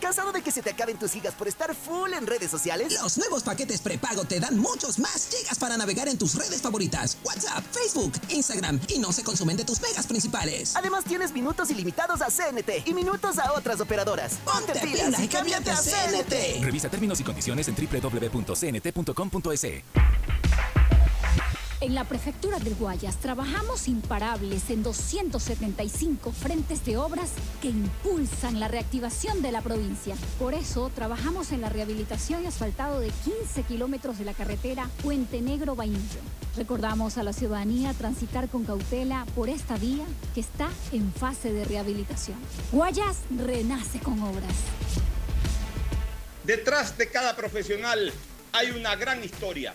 ¿Cansado de que se te acaben tus gigas por estar full en redes sociales? Los nuevos paquetes prepago te dan muchos más gigas para navegar en tus redes favoritas. WhatsApp, Facebook, Instagram y no se consumen de tus megas principales. Además tienes minutos ilimitados a CNT y minutos a otras operadoras. Ponte, pilas y cámbiate a CNT. Revisa términos y condiciones en www.cnt.com.es. En la Prefectura del Guayas trabajamos imparables en 275 frentes de obras que impulsan la reactivación de la provincia. Por eso trabajamos en la rehabilitación y asfaltado de 15 kilómetros de la carretera Puente Negro Vainillo. Recordamos a la ciudadanía transitar con cautela por esta vía que está en fase de rehabilitación. Guayas renace con obras. Detrás de cada profesional hay una gran historia.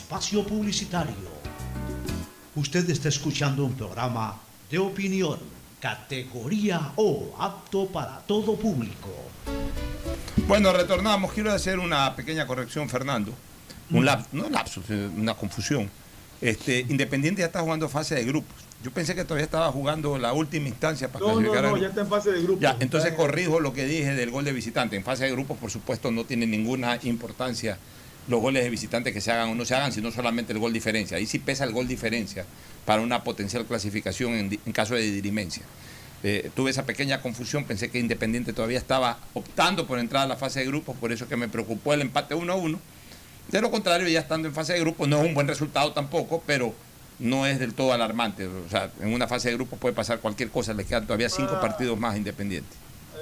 espacio publicitario. Usted está escuchando un programa de opinión, categoría O, apto para todo público. Bueno, retornamos. Quiero hacer una pequeña corrección, Fernando. Un lapsus, no lapsus, eh, una confusión. Este, Independiente ya está jugando fase de grupos. Yo pensé que todavía estaba jugando la última instancia para No, no, clasificar. no, al- ya está en fase de grupo. Ya, entonces corrijo lo que dije del gol de visitante. En fase de grupos, por supuesto, no tiene ninguna importancia los goles de visitante que se hagan o no se hagan, sino solamente el gol diferencia. Ahí sí pesa el gol diferencia para una potencial clasificación en, caso de dirimencia. Eh, tuve esa pequeña confusión, pensé que Independiente todavía estaba optando por entrar a la fase de grupos, por eso que me preocupó el empate 1 a 1. De lo contrario, ya estando en fase de grupos, no es un buen resultado tampoco, pero no es del todo alarmante. O sea, en una fase de grupos puede pasar cualquier cosa, le quedan todavía cinco Ah. partidos más Independiente.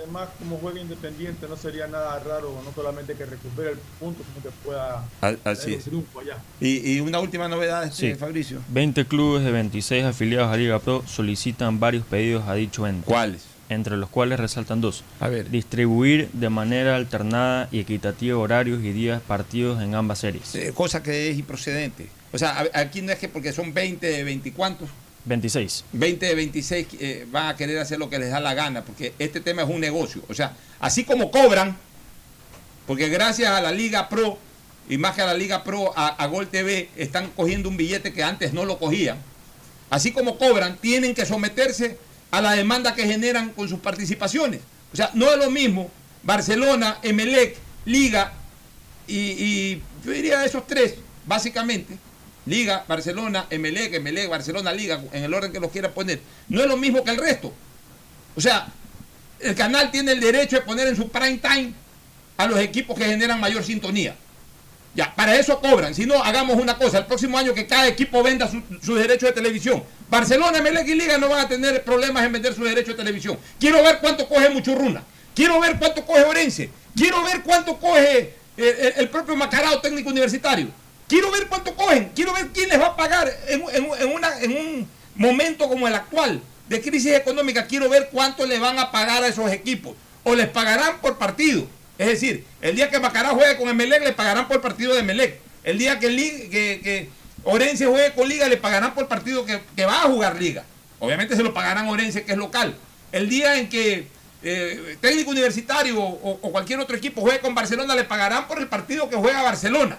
Además, como juega independiente, no sería nada raro, no solamente que recupere el punto, sino que pueda Al- así es. triunfo allá. Y, y una última novedad, este, Sí. Fabricio. 20 clubes de 26 afiliados a Liga Pro solicitan varios pedidos a dicho ente. ¿Cuáles? Entre los cuales resaltan dos. A ver. Distribuir de manera alternada y equitativa horarios y días partidos en ambas series. Eh, cosa que es improcedente. O sea, aquí no es que porque son 20 de 20 y cuántos, 26. 20 de 26 eh, van a querer hacer lo que les da la gana, porque este tema es un negocio. O sea, así como cobran, porque gracias a la Liga Pro, y más que a la Liga Pro, a, Gol TV, están cogiendo un billete que antes no lo cogían. Así como cobran, tienen que someterse a la demanda que generan con sus participaciones. O sea, no es lo mismo Barcelona, Emelec, Liga y yo diría esos tres, básicamente. Liga, Barcelona, Emelec, Emelec, Barcelona, Liga, en el orden que los quiera poner. No es lo mismo que el resto. O sea, el canal tiene el derecho de poner en su prime time a los equipos que generan mayor sintonía. Ya, para eso cobran. Si no, hagamos una cosa. El próximo año que cada equipo venda su- derechos de televisión. Barcelona, Emelec y Liga no van a tener problemas en vender sus derechos de televisión. Quiero ver cuánto coge Muchurruna. Quiero ver cuánto coge Orense. Quiero ver cuánto coge eh, el, el propio Macarao técnico universitario. Quiero ver cuánto cogen. Quiero ver quién les va a pagar en, en- en una- en un momento como el actual de crisis económica. Quiero ver cuánto le van a pagar a esos equipos. O les pagarán por partido. Es decir, el día que Macará juegue con Emelec, le pagarán por partido de Emelec. El día que, que, que Orense juegue con Liga, le pagarán por partido que, que va a jugar Liga. Obviamente se lo pagarán Orense, que es local. El día en que eh, técnico universitario o, o cualquier otro equipo juegue con Barcelona, le pagarán por el partido que juega Barcelona.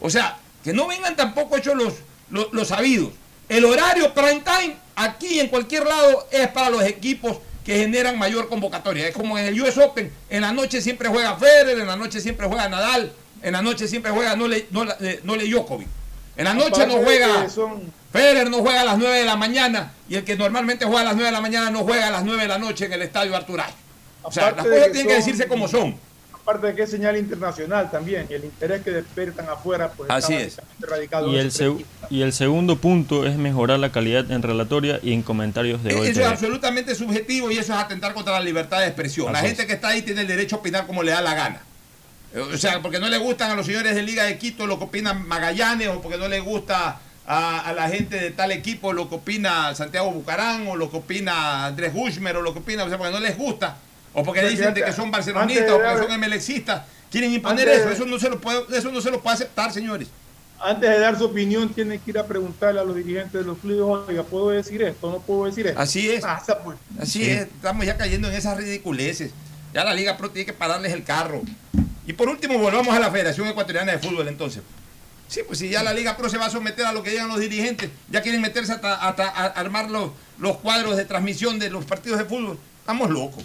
O sea, que no vengan tampoco hechos los, los, los sabidos. El horario prime time, aquí en cualquier lado, es para los equipos que generan mayor convocatoria. Es como en el US Open, en la noche siempre juega Federer, en la noche siempre juega Nadal, en la noche siempre juega Nole, Nole, eh, Nole Djokovic. En la noche no juega son- Federer, no juega a las 9 de la mañana y el que normalmente juega a las 9 de la mañana no juega a las 9 de la noche en el estadio Arturay. O sea, las cosas tienen que decirse como son. Aparte de que es señal internacional también, y el interés que despiertan afuera, pues Así está es. radicado Y el, y el segundo punto es mejorar la calidad en relatoria y en comentarios de Gol Eso es absolutamente subjetivo y eso es atentar contra la libertad de expresión. la gente que está ahí tiene el derecho a opinar como le da la gana. Eh, O sea, porque no le gustan a los señores de Liga de Quito lo que opinan Magallanes o porque no le gusta a, a la gente de tal equipo lo que opina Santiago Bucarán o lo que opina Andrés Gushmer o lo que opina, o sea, porque no les gusta o porque dicen de que son barcelonistas o porque dar- son emelexistas. Quieren imponer eso, de- eso no se lo puede, eso no se lo puede aceptar, señores. antes de dar su opinión, tiene que ir a preguntarle a los dirigentes de los clubes, oiga, ¿puedo decir esto? ¿No puedo decir esto? Así es. pues. Así es, estamos ya cayendo en esas ridiculeces. Ya la Liga Pro tiene que pararles el carro. Y por último, volvamos a la Federación Ecuatoriana de Fútbol entonces. Sí, pues si ya la Liga Pro se va a someter a lo que digan los dirigentes, ya quieren meterse hasta, hasta a armar los, los cuadros de transmisión de los partidos de fútbol. Estamos locos.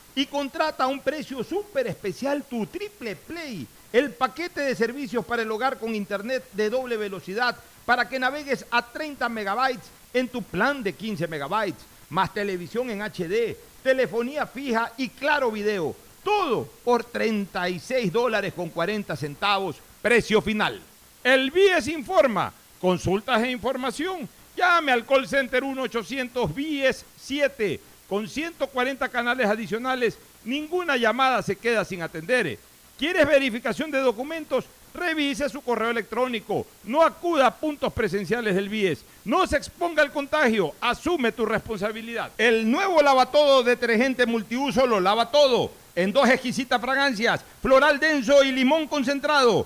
y contrata a un precio súper especial tu Triple Play, el paquete de servicios para el hogar con internet de doble velocidad para que navegues a 30 megabytes en tu plan de 15 megabytes, más televisión en HD, telefonía fija y claro video. Todo por 36 dólares con 40 centavos, precio final. El BIES informa. Consultas e información. Llame al call center 1-800-BIES-7 con 140 canales adicionales. Ninguna llamada se queda sin atender. ¿Quieres verificación de documentos? Revise su correo electrónico. No acuda a puntos presenciales del BIES. No se exponga al contagio. Asume tu responsabilidad. El nuevo lavatodo detergente multiuso lo lava todo. En dos exquisitas fragancias, floral denso y limón concentrado.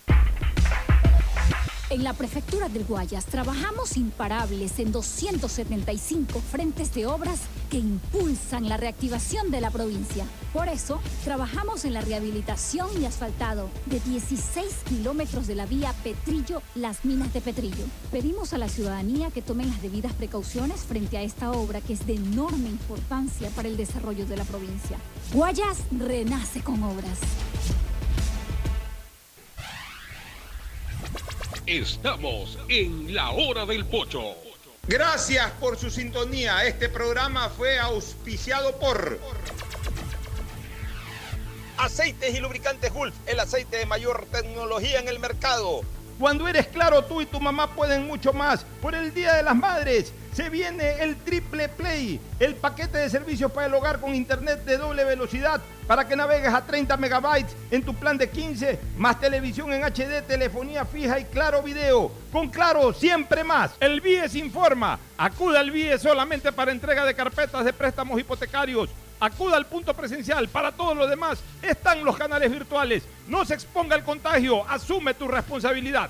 En la prefectura del Guayas trabajamos imparables en 275 frentes de obras que impulsan la reactivación de la provincia. Por eso, trabajamos en la rehabilitación y asfaltado de 16 kilómetros de la vía Petrillo-Las Minas de Petrillo. Pedimos a la ciudadanía que tomen las debidas precauciones frente a esta obra que es de enorme importancia para el desarrollo de la provincia. Guayas renace con obras. Estamos en la hora del pocho. Gracias por su sintonía. Este programa fue auspiciado por Aceites y Lubricantes Gulf, el aceite de mayor tecnología en el mercado. Cuando eres claro, tú y tu mamá pueden mucho más. Por el Día de las Madres se viene el Triple Play, el paquete de servicios para el hogar con internet de doble velocidad para que navegues a 30 megabytes en tu plan de 15, más televisión en HD, telefonía fija y claro video. Con claro, siempre más. El BIES informa. Acuda al BIES solamente para entrega de carpetas de préstamos hipotecarios. Acuda al punto presencial. Para todo lo demás están los canales virtuales. No se exponga al contagio. Asume tu responsabilidad.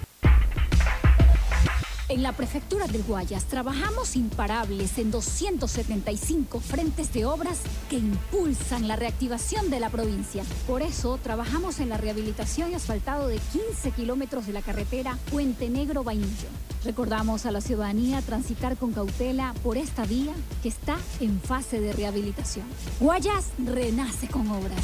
En la Prefectura del Guayas trabajamos imparables en 275 frentes de obras que impulsan la reactivación de la provincia. Por eso trabajamos en la rehabilitación y asfaltado de 15 kilómetros de la carretera Puente Negro Vainillo. Recordamos a la ciudadanía transitar con cautela por esta vía que está en fase de rehabilitación. Guayas renace con obras.